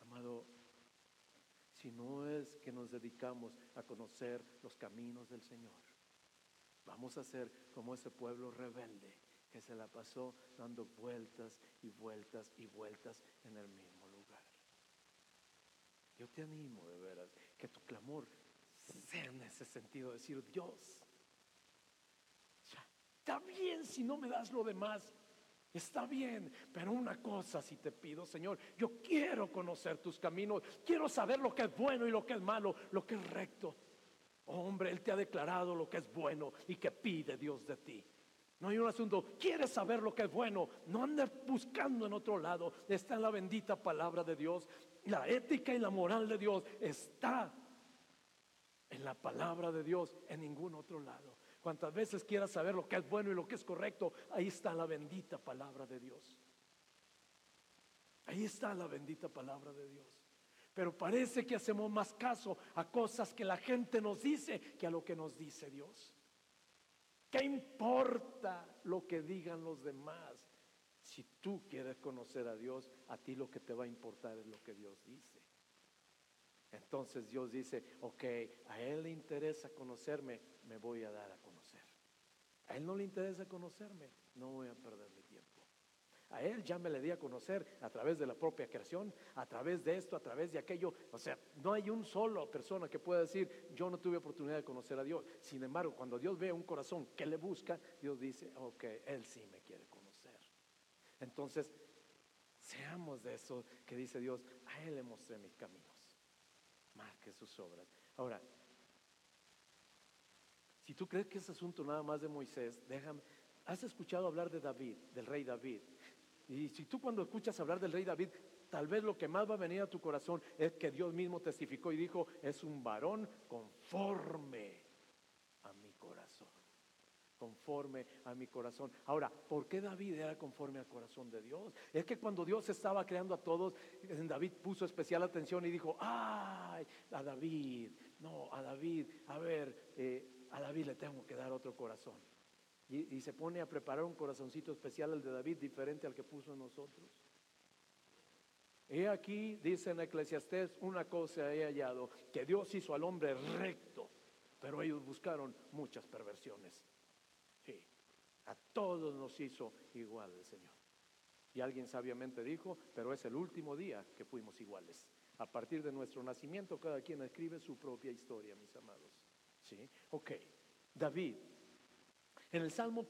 Amado, si no es que nos dedicamos a conocer los caminos del Señor, vamos a ser como ese pueblo rebelde que se la pasó dando vueltas y vueltas y vueltas en el mismo lugar. Yo te animo de veras que tu clamor sea en ese sentido, decir, Dios, está bien si no me das lo demás, Está bien, pero una cosa si te pido, Señor, yo quiero conocer tus caminos, quiero saber lo que es bueno y lo que es malo, lo que es recto. hombre, Él te ha declarado lo que es bueno y que pide Dios de ti. No hay un asunto, quieres saber lo que es bueno, no andes buscando en otro lado, está en la bendita palabra de Dios. La ética y la moral de Dios está en la palabra de Dios, en ningún otro lado. Cuantas veces quieras saber lo que es bueno y lo que es correcto, ahí está la bendita palabra de Dios. Ahí está la bendita palabra de Dios. Pero parece que hacemos más caso a cosas que la gente nos dice que a lo que nos dice Dios. ¿Qué importa lo que digan los demás? Si tú quieres conocer a Dios, a ti lo que te va a importar es lo que Dios dice. Entonces Dios dice, ok, a Él le interesa conocerme, me voy a dar a conocer. A Él no le interesa conocerme, no voy a perder mi tiempo. A Él ya me le di a conocer a través de la propia creación, a través de esto, a través de aquello. O sea, no hay un solo persona que pueda decir, yo no tuve oportunidad de conocer a Dios. Sin embargo, cuando Dios ve un corazón que le busca, Dios dice, ok, Él sí me quiere conocer. Entonces, seamos de eso que dice Dios, a Él le mostré mis caminos, más que sus obras. Ahora, si tú crees que es asunto nada más de Moisés, déjame, has escuchado hablar de David, del rey David. Y si tú cuando escuchas hablar del rey David, tal vez lo que más va a venir a tu corazón es que Dios mismo testificó y dijo, es un varón conforme. Conforme a mi corazón. Ahora, ¿por qué David era conforme al corazón de Dios? Es que cuando Dios estaba creando a todos, David puso especial atención y dijo, ay, a David, no, a David, a ver, eh, a David le tengo que dar otro corazón. Y, y, se pone a preparar un corazoncito especial al de David, diferente al que puso en nosotros. He aquí, dice en Eclesiastés, una cosa he hallado, que Dios hizo al hombre recto, pero ellos buscaron muchas perversiones. A todos nos hizo igual el Señor. Y alguien sabiamente dijo, pero es el último día que fuimos iguales. A partir de nuestro nacimiento, cada quien escribe su propia historia, mis amados. ¿Sí? Ok, David, en el Salmo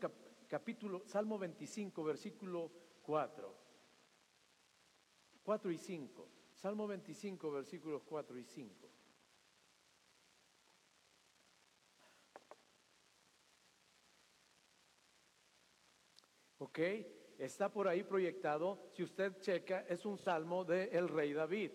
capítulo, Salmo 25, versículo 4. 4 y 5. Salmo 25, versículos 4 y 5. Ok, está por ahí proyectado. Si usted checa, es un salmo del rey David.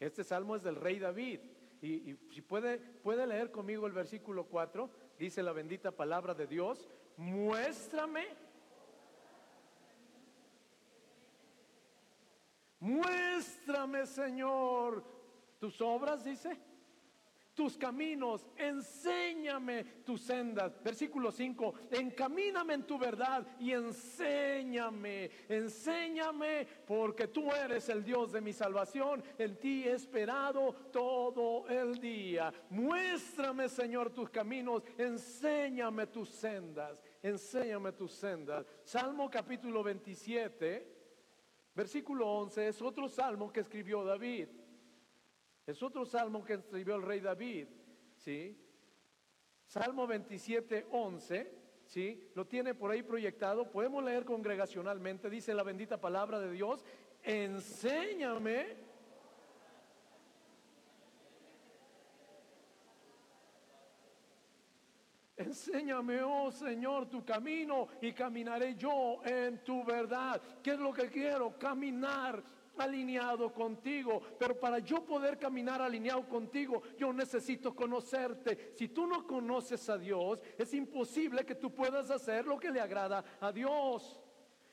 Este salmo es del rey David. Y, si puede, puede leer conmigo el versículo 4, dice la bendita palabra de Dios, muéstrame, muéstrame Señor tus obras, dice tus caminos, enséñame tus sendas. Versículo 5, encamíname en tu verdad y enséñame, enséñame porque tú eres el Dios de mi salvación, en ti he esperado todo el día. Muéstrame, Señor, tus caminos, enséñame tus sendas, enséñame tus sendas. Salmo capítulo 27, versículo 11, es otro salmo que escribió David. Es otro salmo que escribió el rey David, ¿sí? Salmo 27, 11, ¿sí? Lo tiene por ahí proyectado. Podemos leer congregacionalmente, dice la bendita palabra de Dios, enséñame. Enséñame, oh Señor, tu camino y caminaré yo en tu verdad. ¿Qué es lo que quiero? Caminar alineado contigo. Pero para yo poder caminar alineado contigo, yo necesito conocerte. Si tú no conoces a Dios, es imposible que tú puedas hacer lo que le agrada a Dios.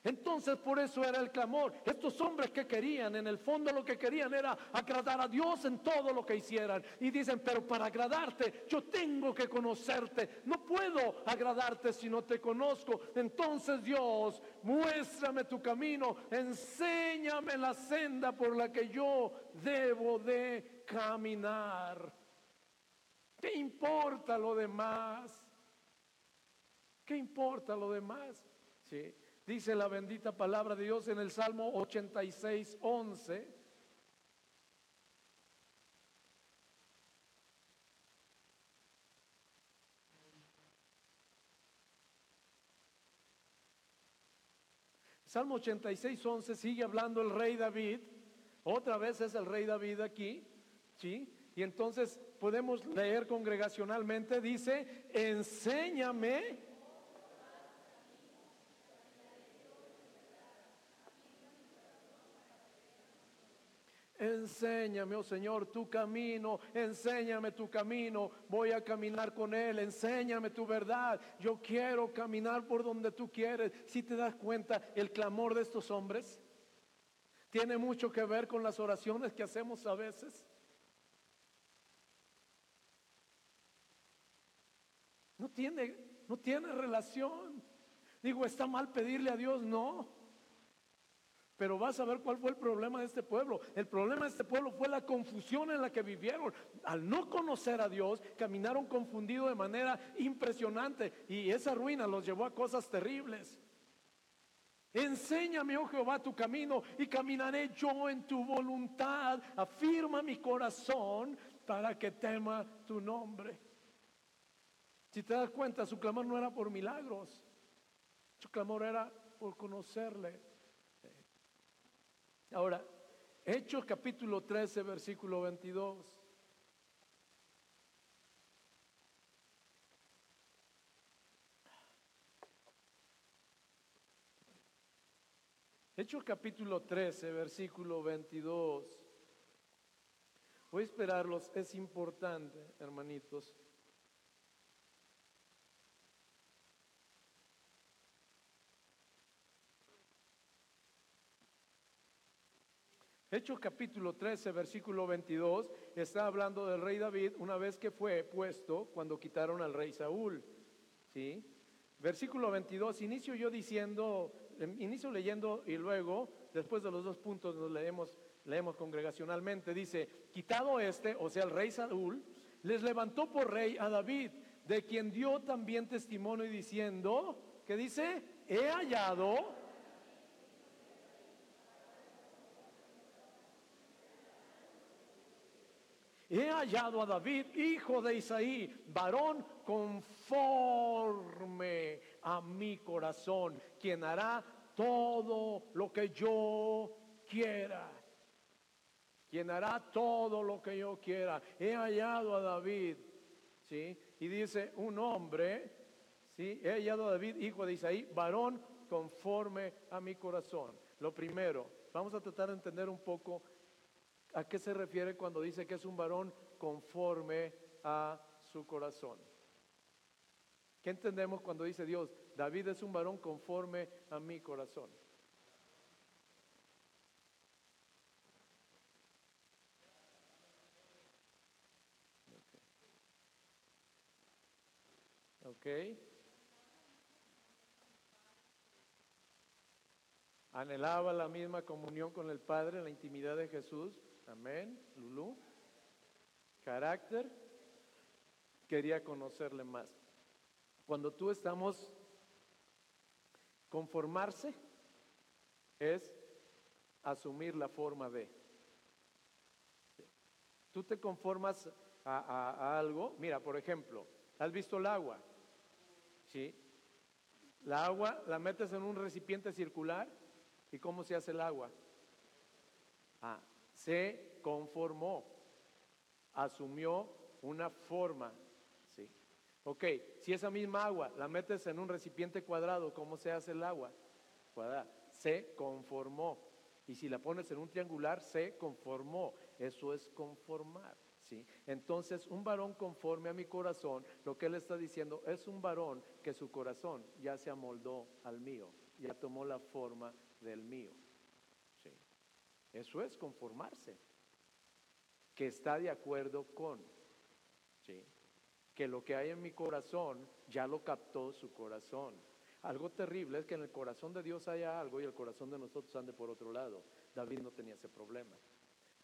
Entonces por eso era el clamor. Estos hombres que querían, en el fondo lo que querían era agradar a Dios en todo lo que hicieran. Y dicen, pero para agradarte yo tengo que conocerte. No puedo agradarte si no te conozco. Entonces Dios, muéstrame tu camino, enséñame la senda por la que yo debo de caminar. ¿Qué importa lo demás? ¿Qué importa lo demás? Sí. Dice la bendita palabra de Dios en el Salmo 86, 11. Salmo 86, 11 sigue hablando el rey David. Otra vez es el rey David aquí. ¿Sí? Y entonces podemos leer congregacionalmente. Dice, enséñame Enséñame, oh Señor, tu camino, enséñame tu camino, voy a caminar con Él, enséñame tu verdad, yo quiero caminar por donde tú quieres. Si te das cuenta, el clamor de estos hombres tiene mucho que ver con las oraciones que hacemos a veces. No tiene, no tiene relación. Digo, ¿está mal pedirle a Dios? No. Pero vas a ver cuál fue el problema de este pueblo. El problema de este pueblo fue la confusión en la que vivieron. Al no conocer a Dios, caminaron confundidos de manera impresionante y esa ruina los llevó a cosas terribles. Enséñame, oh Jehová, tu camino y caminaré yo en tu voluntad. Afirma mi corazón para que tema tu nombre. Si te das cuenta, su clamor no era por milagros, su clamor era por conocerle. Ahora, Hechos capítulo 13, versículo 22. Hechos capítulo 13, versículo 22. Voy a esperarlos, es importante, hermanitos. Hechos capítulo 13, versículo 22, está hablando del rey David una vez que fue puesto cuando quitaron al rey Saúl. ¿Sí? Versículo 22, inicio yo diciendo, em, inicio leyendo y luego, después de los dos puntos, nos leemos, leemos congregacionalmente. Dice, quitado este, o sea, el rey Saúl, les levantó por rey a David, de quien dio también testimonio y diciendo, que dice, he hallado he hallado a David, hijo de Isaí, varón conforme a mi corazón, quien hará todo lo que yo quiera. Quien hará todo lo que yo quiera. He hallado a David, ¿sí? Y dice un hombre, ¿sí? He hallado a David, hijo de Isaí, varón conforme a mi corazón. Lo primero, vamos a tratar de entender un poco ¿A qué se refiere cuando dice que es un varón conforme a su corazón? ¿Qué entendemos cuando dice Dios, David es un varón conforme a mi corazón? Ok. Anhelaba la misma comunión con el Padre, la intimidad de Jesús. Amén, Lulú. Carácter, quería conocerle más. Cuando tú estamos conformarse, es asumir la forma de. Tú te conformas a, algo. Mira, por ejemplo, ¿has visto el agua? ¿Sí? La agua la metes en un recipiente circular. ¿Y cómo se hace el agua? Ah, se conformó, asumió una forma. ¿sí? Ok, si esa misma agua la metes en un recipiente cuadrado, ¿cómo se hace el agua? Cuadrada. Se conformó. Y si la pones en un triangular, se conformó. Eso es conformar. ¿sí? Entonces, un varón conforme a mi corazón, lo que él está diciendo es un varón que su corazón ya se amoldó al mío, ya tomó la forma del mío. Eso es conformarse. Que está de acuerdo con. Que lo que hay en mi corazón ya lo captó su corazón. Algo terrible es que en el corazón de Dios haya algo y el corazón de nosotros ande por otro lado. David no tenía ese problema.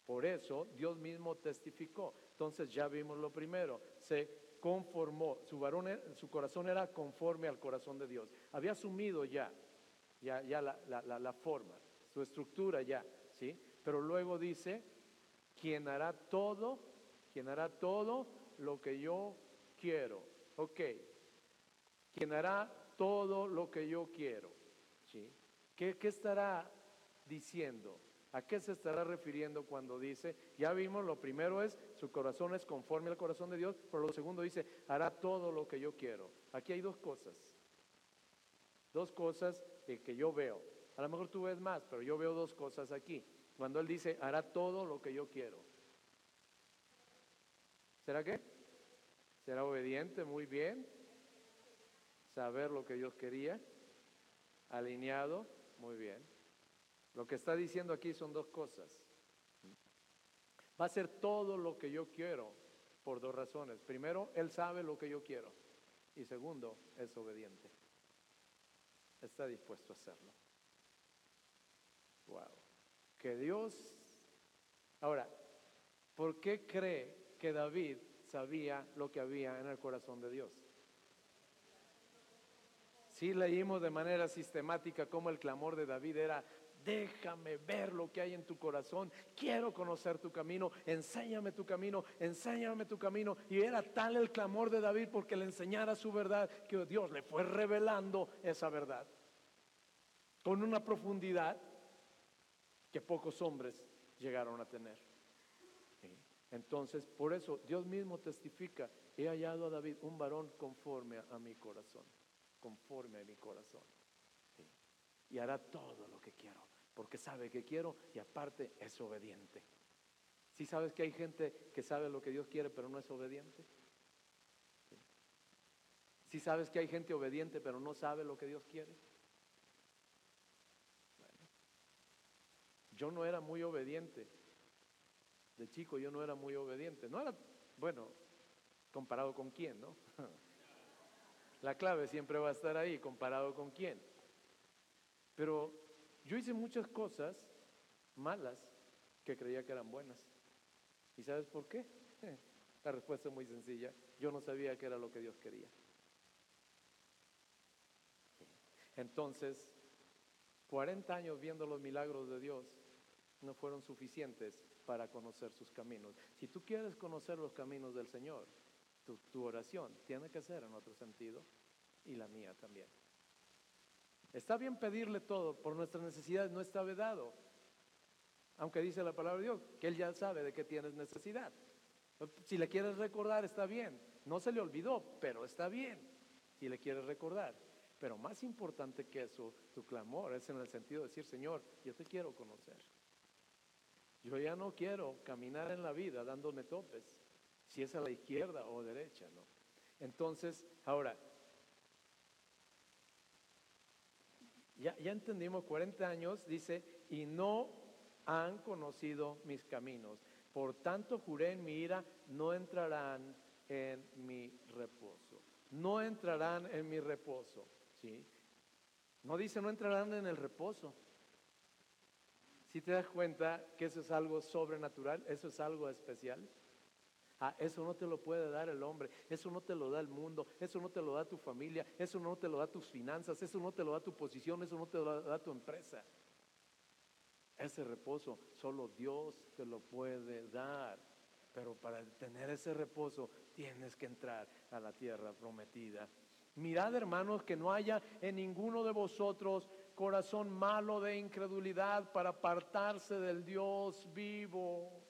Por eso Dios mismo testificó. Entonces ya vimos lo primero. Se conformó. Su, e, corazón era conforme al corazón de Dios. Había asumido ya, ya, ya la forma, su estructura ya. ¿Sí? Pero luego dice, quien hará todo, quien hará todo lo que yo quiero. Ok, quien hará todo lo que yo quiero. ¿sí? ¿Qué, ¿Qué estará diciendo? ¿A qué se estará refiriendo cuando dice, ya vimos, lo primero es, su corazón es conforme al corazón de Dios, pero lo segundo dice, hará todo lo que yo quiero. Aquí hay dos cosas, dos cosas que yo veo. A lo mejor tú ves más, pero yo veo dos cosas aquí. Cuando Él dice, hará todo lo que yo quiero. ¿Será qué? ¿Será obediente? Muy bien. Saber lo que Dios quería. Alineado. Muy bien. Lo que está diciendo aquí son dos cosas. Va a ser todo lo que yo quiero por dos razones. Primero, Él sabe lo que yo quiero. Y segundo, es obediente. Está dispuesto a hacerlo. Wow. Que Dios... Ahora, ¿por qué cree que David sabía lo que había en el corazón de Dios? Sí leímos de manera sistemática cómo el clamor de David era, déjame ver lo que hay en tu corazón, quiero conocer tu camino, enséñame tu camino, enséñame tu camino. Y era tal el clamor de David porque le enseñara su verdad que Dios le fue revelando esa verdad con una profundidad que pocos hombres llegaron a tener. Entonces, por eso Dios mismo testifica, he hallado a David un varón conforme a, mi corazón, conforme a mi corazón. Y hará todo lo que quiero, porque sabe que quiero y aparte es obediente. Si sabes que hay gente que sabe lo que Dios quiere, pero no es obediente. Si sabes que hay gente obediente, pero no sabe lo que Dios quiere. Yo no era muy obediente. De chico yo no era muy obediente. No era, bueno, comparado con quién, ¿no? La clave siempre va a estar ahí, comparado con quién. Pero yo hice muchas cosas malas que creía que eran buenas. ¿Y sabes por qué? La respuesta es muy sencilla. Yo no sabía que era lo que Dios quería. Entonces, 40 años viendo los milagros de Dios no fueron suficientes para conocer sus caminos. Si tú quieres conocer los caminos del Señor, tu, oración tiene que ser en otro sentido y la mía también. Está bien pedirle todo, por nuestras necesidades no está vedado. Aunque dice la palabra de Dios que Él ya sabe de qué tienes necesidad. Si le quieres recordar, está bien. No se le olvidó, pero está bien. Si le quieres recordar. Pero más importante que eso, tu clamor es en el sentido de decir, Señor, yo te quiero conocer. Yo ya no quiero caminar en la vida dándome topes, si es a la izquierda o derecha, ¿no? Entonces, ahora, ya, ya entendimos, 40 años, dice, y no han conocido mis caminos. Por tanto, juré en mi ira, no entrarán en mi reposo. No entrarán en mi reposo. ¿sí? No dice no entrarán en el reposo. Si te das cuenta que eso es algo sobrenatural, eso es algo especial. Ah, eso no te lo puede dar el hombre, eso no te lo da el mundo, eso no te lo da tu familia, eso no te lo da tus finanzas, eso no te lo da tu posición, eso no te lo da tu empresa. Ese reposo solo Dios te lo puede dar. Pero para tener ese reposo tienes que entrar a la tierra prometida. Mirad, hermanos, que no haya en ninguno de vosotros corazón malo de incredulidad para apartarse del Dios vivo.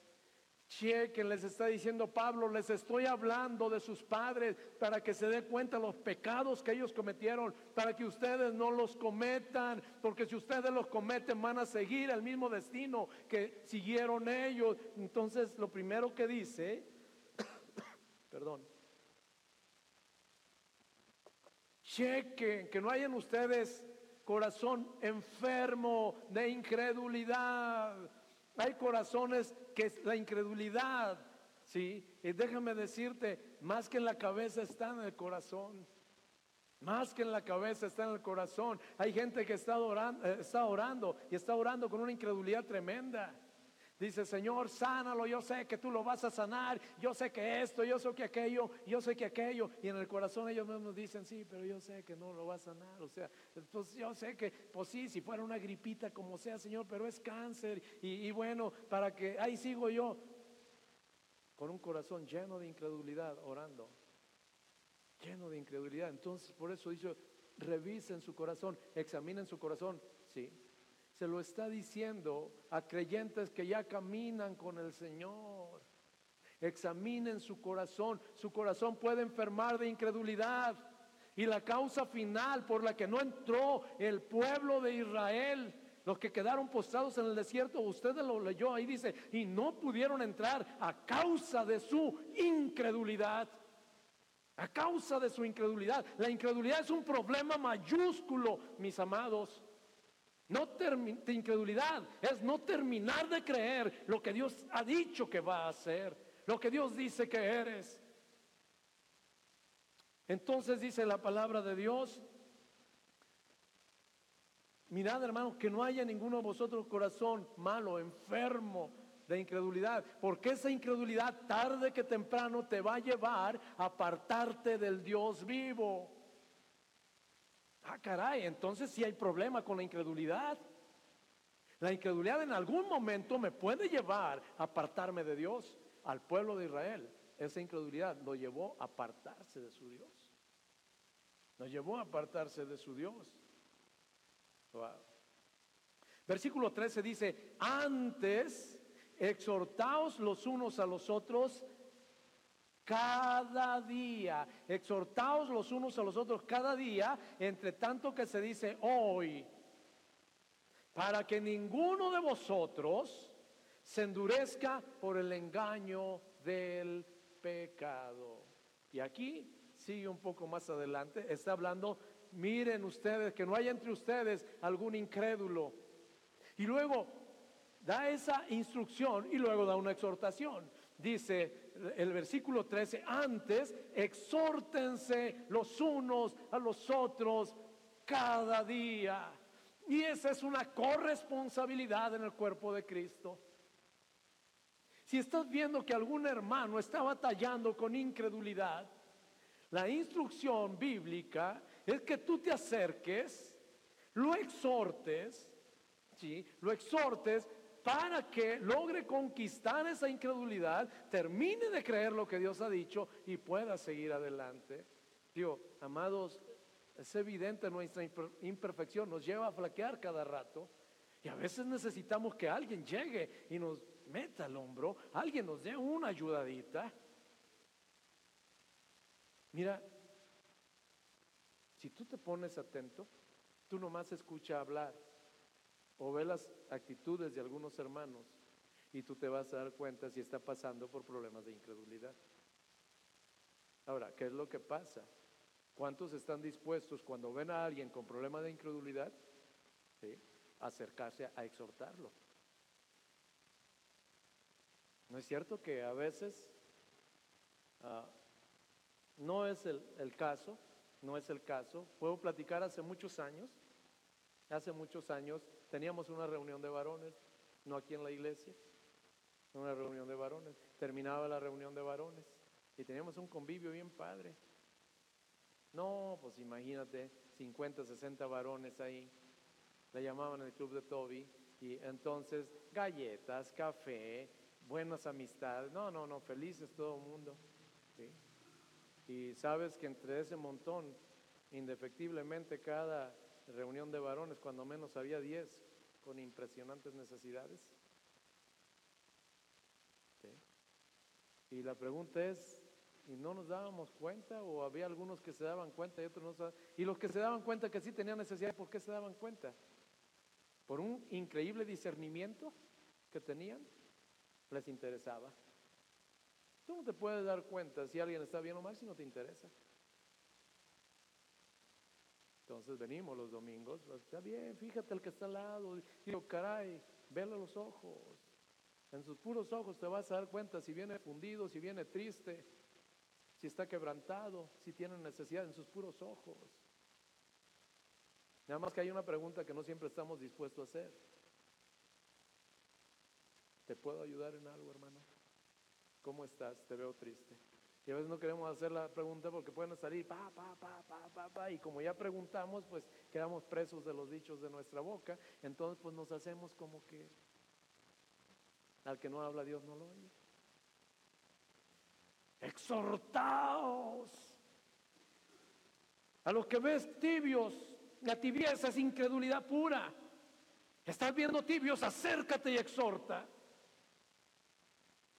Chequen, les está diciendo Pablo, les estoy hablando de sus padres para que se dé cuenta los pecados que ellos cometieron, para que ustedes no los cometan, porque si ustedes los cometen van a seguir el mismo destino que siguieron ellos. Entonces, lo primero que dice, perdón, chequen que no hayan ustedes corazón enfermo de incredulidad. Hay corazones que la incredulidad, ¿sí? Y déjame decirte, más que en la cabeza está en el corazón. Más que en la cabeza está en el corazón. Hay gente que está orando, eh, está orando y está orando con una incredulidad tremenda. Dice, Señor, sánalo, yo sé que tú lo vas a sanar, yo sé que esto, yo sé que aquello, yo sé que aquello. Y en el corazón ellos mismos dicen, sí, pero yo sé que no lo va a sanar. O sea, pues yo sé que, pues sí, si fuera una gripita como sea, Señor, pero es cáncer. Y, bueno, para que ahí sigo yo, con un corazón lleno de incredulidad, orando. Lleno de incredulidad. Entonces, por eso dice, revisen su corazón, examinen su corazón. Sí, se lo está diciendo a creyentes que ya caminan con el Señor. Examinen su corazón. Su corazón puede enfermar de incredulidad. Y la causa final por la que no entró el pueblo de Israel, los que quedaron postrados en el desierto, usted lo leyó ahí dice, y no pudieron entrar a causa de su incredulidad. A causa de su incredulidad. La incredulidad es un problema mayúsculo, mis amados. No de incredulidad es no terminar de creer lo que Dios ha dicho que va a hacer, lo que Dios dice que eres. Entonces dice la palabra de Dios, mirad hermano, que no haya ninguno de vosotros corazón malo, enfermo de incredulidad, porque esa incredulidad tarde que temprano te va a llevar a apartarte del Dios vivo. Ah, caray, entonces si hay problema con la incredulidad. La incredulidad en algún momento me puede llevar a apartarme de Dios. Al pueblo de Israel, esa incredulidad lo llevó a apartarse de su Dios. Lo llevó a apartarse de su Dios. Versículo 13 dice, antes exhortaos los unos a los otros cada día. Exhortaos los unos a los otros cada día, entre tanto que se dice hoy, para que ninguno de vosotros se endurezca por el engaño del pecado. Y aquí sigue un poco más adelante, está hablando, miren ustedes, que no haya entre ustedes algún incrédulo. Y luego da esa instrucción y luego da una exhortación. Dice el versículo 13, antes exhórtense los unos a los otros cada día. Y esa es una corresponsabilidad en el cuerpo de Cristo. Si estás viendo que algún hermano está batallando con incredulidad, la instrucción bíblica es que tú te acerques, lo exhortes, ¿sí? lo exhortes para que logre conquistar esa incredulidad, termine de creer lo que Dios ha dicho y pueda seguir adelante. Digo, amados, es evidente nuestra imperfección, nos lleva a flaquear cada rato y a veces necesitamos que alguien llegue y nos meta el hombro, alguien nos dé una ayudadita. Mira, si tú te pones atento, tú nomás escucha hablar o ve las actitudes de algunos hermanos y tú te vas a dar cuenta si está pasando por problemas de incredulidad. Ahora, ¿qué es lo que pasa? ¿Cuántos están dispuestos cuando ven a alguien con problemas de incredulidad a acercarse a exhortarlo? ¿No es cierto que a veces ah, no es el, el caso? No es el caso. Puedo platicar hace muchos años. Hace muchos años teníamos una reunión de varones, no aquí en la iglesia, una reunión de varones. Terminaba la reunión de varones y teníamos un convivio bien padre. No, pues imagínate, 50, 60 varones ahí. Le llamaban el club de Toby y entonces galletas, café, buenas amistades. No, no, no, felices todo el mundo. Y sabes que entre ese montón, indefectiblemente cada reunión de varones, cuando menos había 10 con impresionantes necesidades. Y la pregunta es, ¿y no nos dábamos cuenta? ¿O había algunos que se daban cuenta y otros no? Y los que se daban cuenta que sí tenían necesidad, ¿por qué se daban cuenta? ¿Por un increíble discernimiento que tenían? les interesaba. Tú no te puedes dar cuenta si alguien está bien o mal si no te interesa. Entonces venimos los domingos, pues, está bien, fíjate el que está al lado, digo, caray, vele los ojos. En sus puros ojos te vas a dar cuenta si viene fundido, si viene triste, si está quebrantado, si tiene necesidad en sus puros ojos. Nada más que hay una pregunta que no siempre estamos dispuestos a hacer. ¿Te puedo ayudar en algo, hermano? ¿Cómo estás? Te veo triste. Y a veces no queremos hacer la pregunta porque pueden salir pa, pa, pa, pa, pa, pa, y como ya preguntamos, pues quedamos presos de los dichos de nuestra boca. Entonces, pues nos hacemos como que al que no habla Dios no lo oye. Exhortaos a los que ves tibios, la tibieza es incredulidad pura. Estás viendo tibios, acércate y exhorta.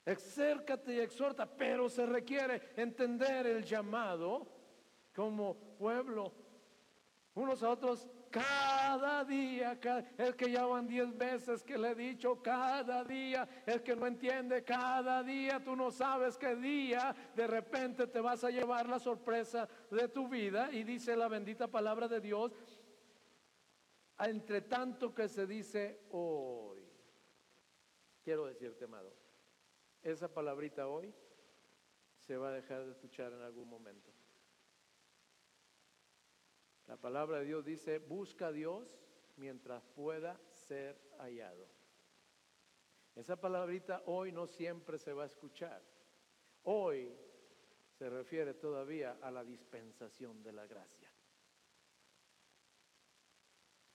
Acércate y exhorta, pero se requiere entender el llamado como pueblo, unos a otros cada día, el que ya van diez veces que le he dicho cada día, el que no entiende cada día, tú no sabes qué día, de repente te vas a llevar la sorpresa de tu vida y dice la bendita palabra de Dios, entre tanto que se dice hoy, quiero decirte, amado, esa palabrita hoy se va a dejar de escuchar en algún momento. La palabra de Dios dice, busca a Dios mientras pueda ser hallado. Esa palabrita hoy no siempre se va a escuchar. Hoy se refiere todavía a la dispensación de la gracia.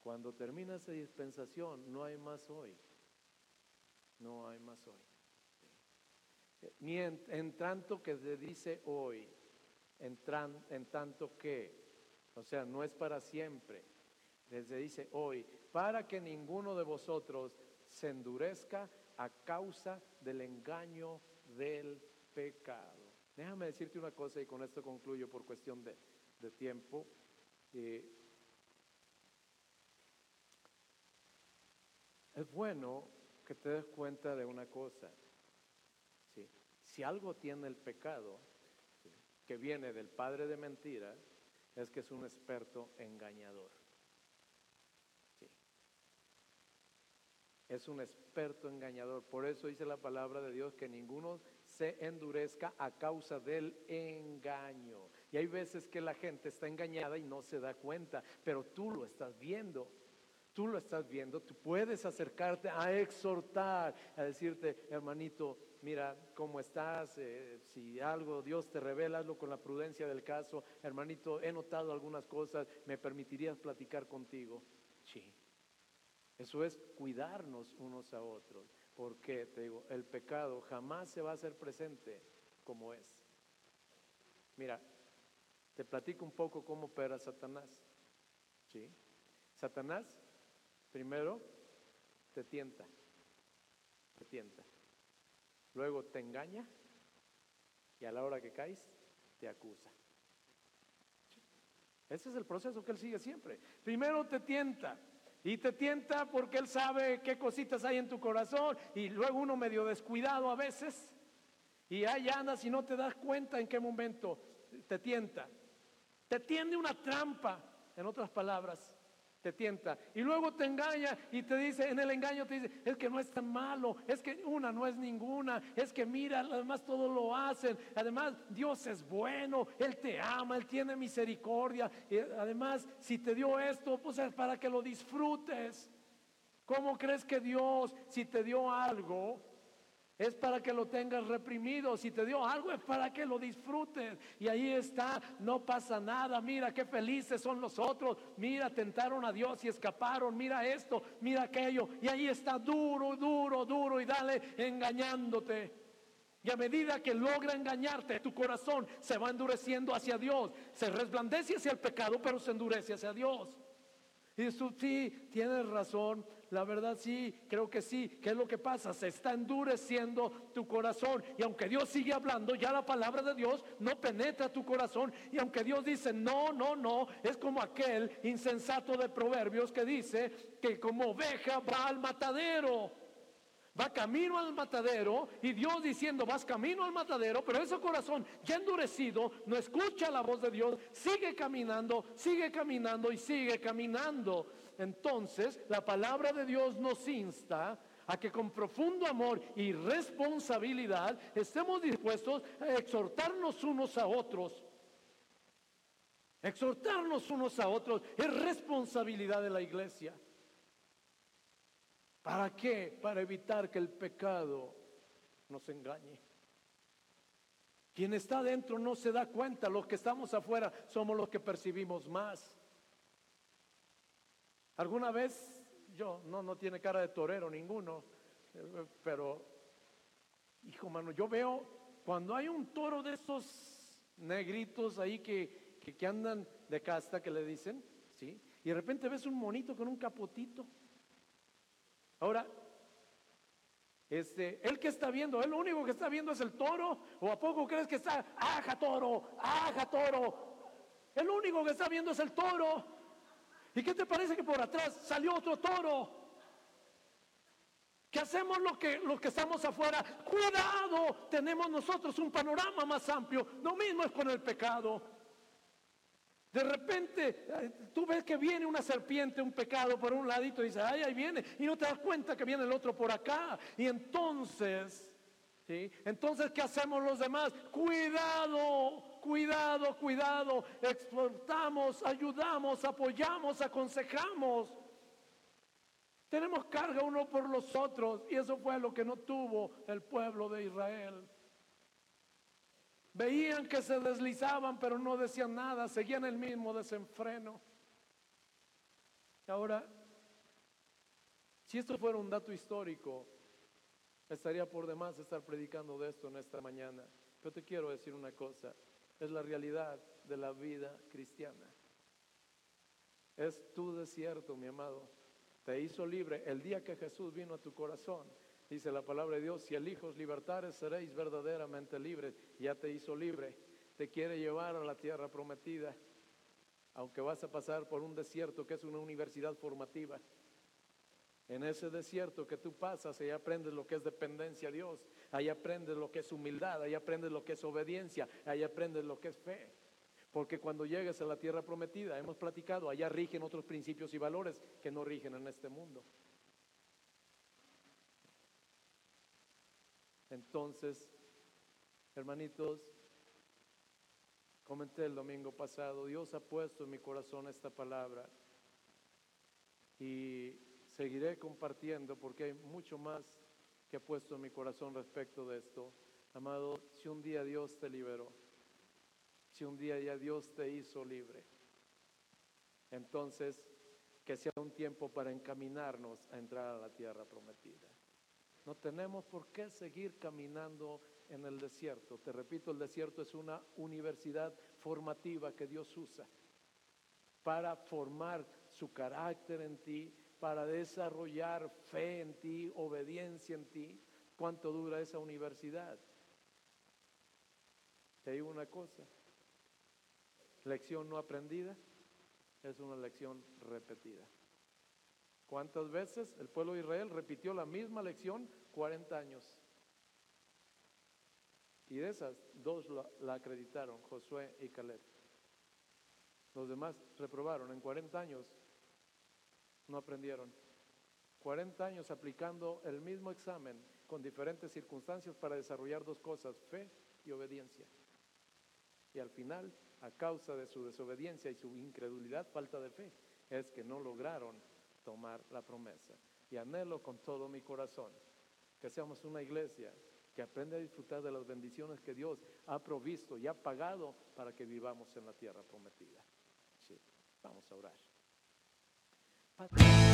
Cuando termina esa dispensación, no hay más hoy. No hay más hoy ni en, tanto que se dice hoy, en, en tanto que, o sea, no es para siempre, se dice hoy, para que ninguno de vosotros se endurezca a causa del engaño del pecado. Déjame decirte una cosa y con esto concluyo por cuestión de, tiempo. Eh, es bueno que te des cuenta de una cosa. Si algo tiene el pecado, que viene del padre de mentira, es que es un experto engañador. es un experto engañador. Por eso dice la palabra de Dios que ninguno se endurezca a causa del engaño. Y hay veces que la gente está engañada y no se da cuenta, pero tú lo estás viendo. Tú lo estás viendo, tú puedes acercarte a exhortar, a decirte, hermanito, mira cómo estás, eh, si algo Dios te revela, hazlo con la prudencia del caso. Hermanito, he notado algunas cosas, ¿me permitirías platicar contigo? Sí. Eso es cuidarnos unos a otros. Porque, te digo, el pecado jamás se va a hacer presente como es. Mira, te platico un poco cómo opera Satanás. ¿Sí? Satanás, primero, te tienta. Te tienta. Luego te engaña y a la hora que caes, te acusa. Ese es el proceso que él sigue siempre. Primero te tienta y te tienta porque Él sabe qué cositas hay en tu corazón. Y luego uno medio descuidado a veces. Y ahí andas y no te das cuenta en qué momento te tienta. Te tiende una trampa, en otras palabras te tienta. Y luego te engaña y te dice, en el engaño te dice, es que no es tan malo, es que una no es ninguna, es que mira, además todo lo hacen. Además, Dios es bueno, Él te ama, Él tiene misericordia. Y además, si te dio esto, pues es para que lo disfrutes. ¿Cómo crees que Dios, si te dio algo, es para que lo tengas reprimido. Si te dio algo es para que lo disfrutes. Y ahí está, no pasa nada. Mira qué felices son los otros. Mira, tentaron a Dios y escaparon. Mira esto, mira aquello. Y ahí está duro, duro, duro y dale engañándote. Y a medida que logra engañarte, tu corazón se va endureciendo hacia Dios. Se resplandece hacia el pecado, pero se endurece hacia Dios. Y tú sí, tienes razón, la verdad sí, creo que sí. ¿Qué es lo que pasa? Se está endureciendo tu corazón. Y aunque Dios sigue hablando, ya la palabra de Dios no penetra tu corazón. Y aunque Dios dice, no, no, no, es como aquel insensato de proverbios que dice que como oveja va al matadero. Va camino al matadero y Dios diciendo, vas camino al matadero, pero ese corazón ya endurecido no escucha la voz de Dios, sigue caminando, sigue caminando y sigue caminando. Entonces, la palabra de Dios nos insta a que con profundo amor y responsabilidad estemos dispuestos a exhortarnos unos a otros. Exhortarnos unos a otros es responsabilidad de la iglesia. ¿Para qué? Para evitar que el pecado nos engañe. Quien está dentro no se da cuenta, los que estamos afuera somos los que percibimos más. Alguna vez, yo, no, no tiene cara de torero ninguno, pero, hijo mano, yo veo cuando hay un toro de esos negritos ahí que, que, andan de casta, que le dicen, ¿sí? Y de repente ves un monito con un capotito. Ahora, este, el que está viendo, él lo único que está viendo es el toro, o a poco crees que está, aja toro, aja toro. El único que está viendo es el toro. ¿Y qué te parece que por atrás salió otro toro? Que hacemos lo que, lo que estamos afuera. Cuidado, tenemos nosotros un panorama más amplio. Lo mismo es con el pecado. De repente eh, tú ves que viene una serpiente, un pecado por un ladito y dices, ay, ahí viene. Y no te das cuenta que viene el otro por acá. Y entonces, ¿sí? Entonces, ¿qué hacemos los demás? Cuidado, cuidado, cuidado, exportamos, ayudamos, apoyamos, aconsejamos. Tenemos carga uno por los otros y eso fue lo que no tuvo el pueblo de Israel. Veían que se deslizaban pero no decían nada, seguían el mismo desenfreno. Ahora, si esto fuera un dato histórico, estaría por demás estar predicando de esto en esta mañana. Pero te quiero decir una cosa es la realidad de la vida cristiana. Es tu desierto, mi amado. Te hizo libre el día que Jesús vino a tu corazón. Dice la palabra de Dios, si el Hijo libertares, seréis verdaderamente libres. Ya te hizo libre. Te quiere llevar a la tierra prometida. Aunque vas a pasar por un desierto que es una universidad formativa. En ese desierto que tú pasas, ahí aprendes lo que es dependencia a Dios, ahí aprendes lo que es humildad, ahí aprendes lo que es obediencia, ahí aprendes lo que es fe. Porque cuando llegues a la tierra prometida, hemos platicado, allá rigen otros principios y valores que no rigen en este mundo. Entonces, hermanitos, comenté el domingo pasado, Dios ha puesto en mi corazón esta palabra y seguiré compartiendo porque hay mucho más que ha puesto en mi corazón respecto de esto. Amado, si un día Dios te liberó, si un día ya Dios te hizo libre, entonces que sea un tiempo para encaminarnos a entrar a la tierra prometida. No tenemos por qué seguir caminando en el desierto. Te repito, el desierto es una universidad formativa que Dios usa para formar su carácter en ti, para desarrollar fe en ti, obediencia en ti. ¿Cuánto dura esa universidad? Te digo una cosa, lección no aprendida es una lección repetida. ¿Cuántas veces el pueblo de Israel repitió la misma lección 40 años? Y de esas, dos la, acreditaron, Josué y Caleb. Los demás reprobaron. En 40 años no aprendieron. 40 años aplicando el mismo examen con diferentes circunstancias para desarrollar dos cosas, fe y obediencia. Y al final, a causa de su desobediencia y su incredulidad, falta de fe, es que no lograron tomar la promesa. Y anhelo con todo mi corazón que seamos una iglesia que aprende a disfrutar de las bendiciones que Dios ha provisto y ha pagado para que vivamos en la tierra prometida. Sí, vamos a orar. Bye-bye.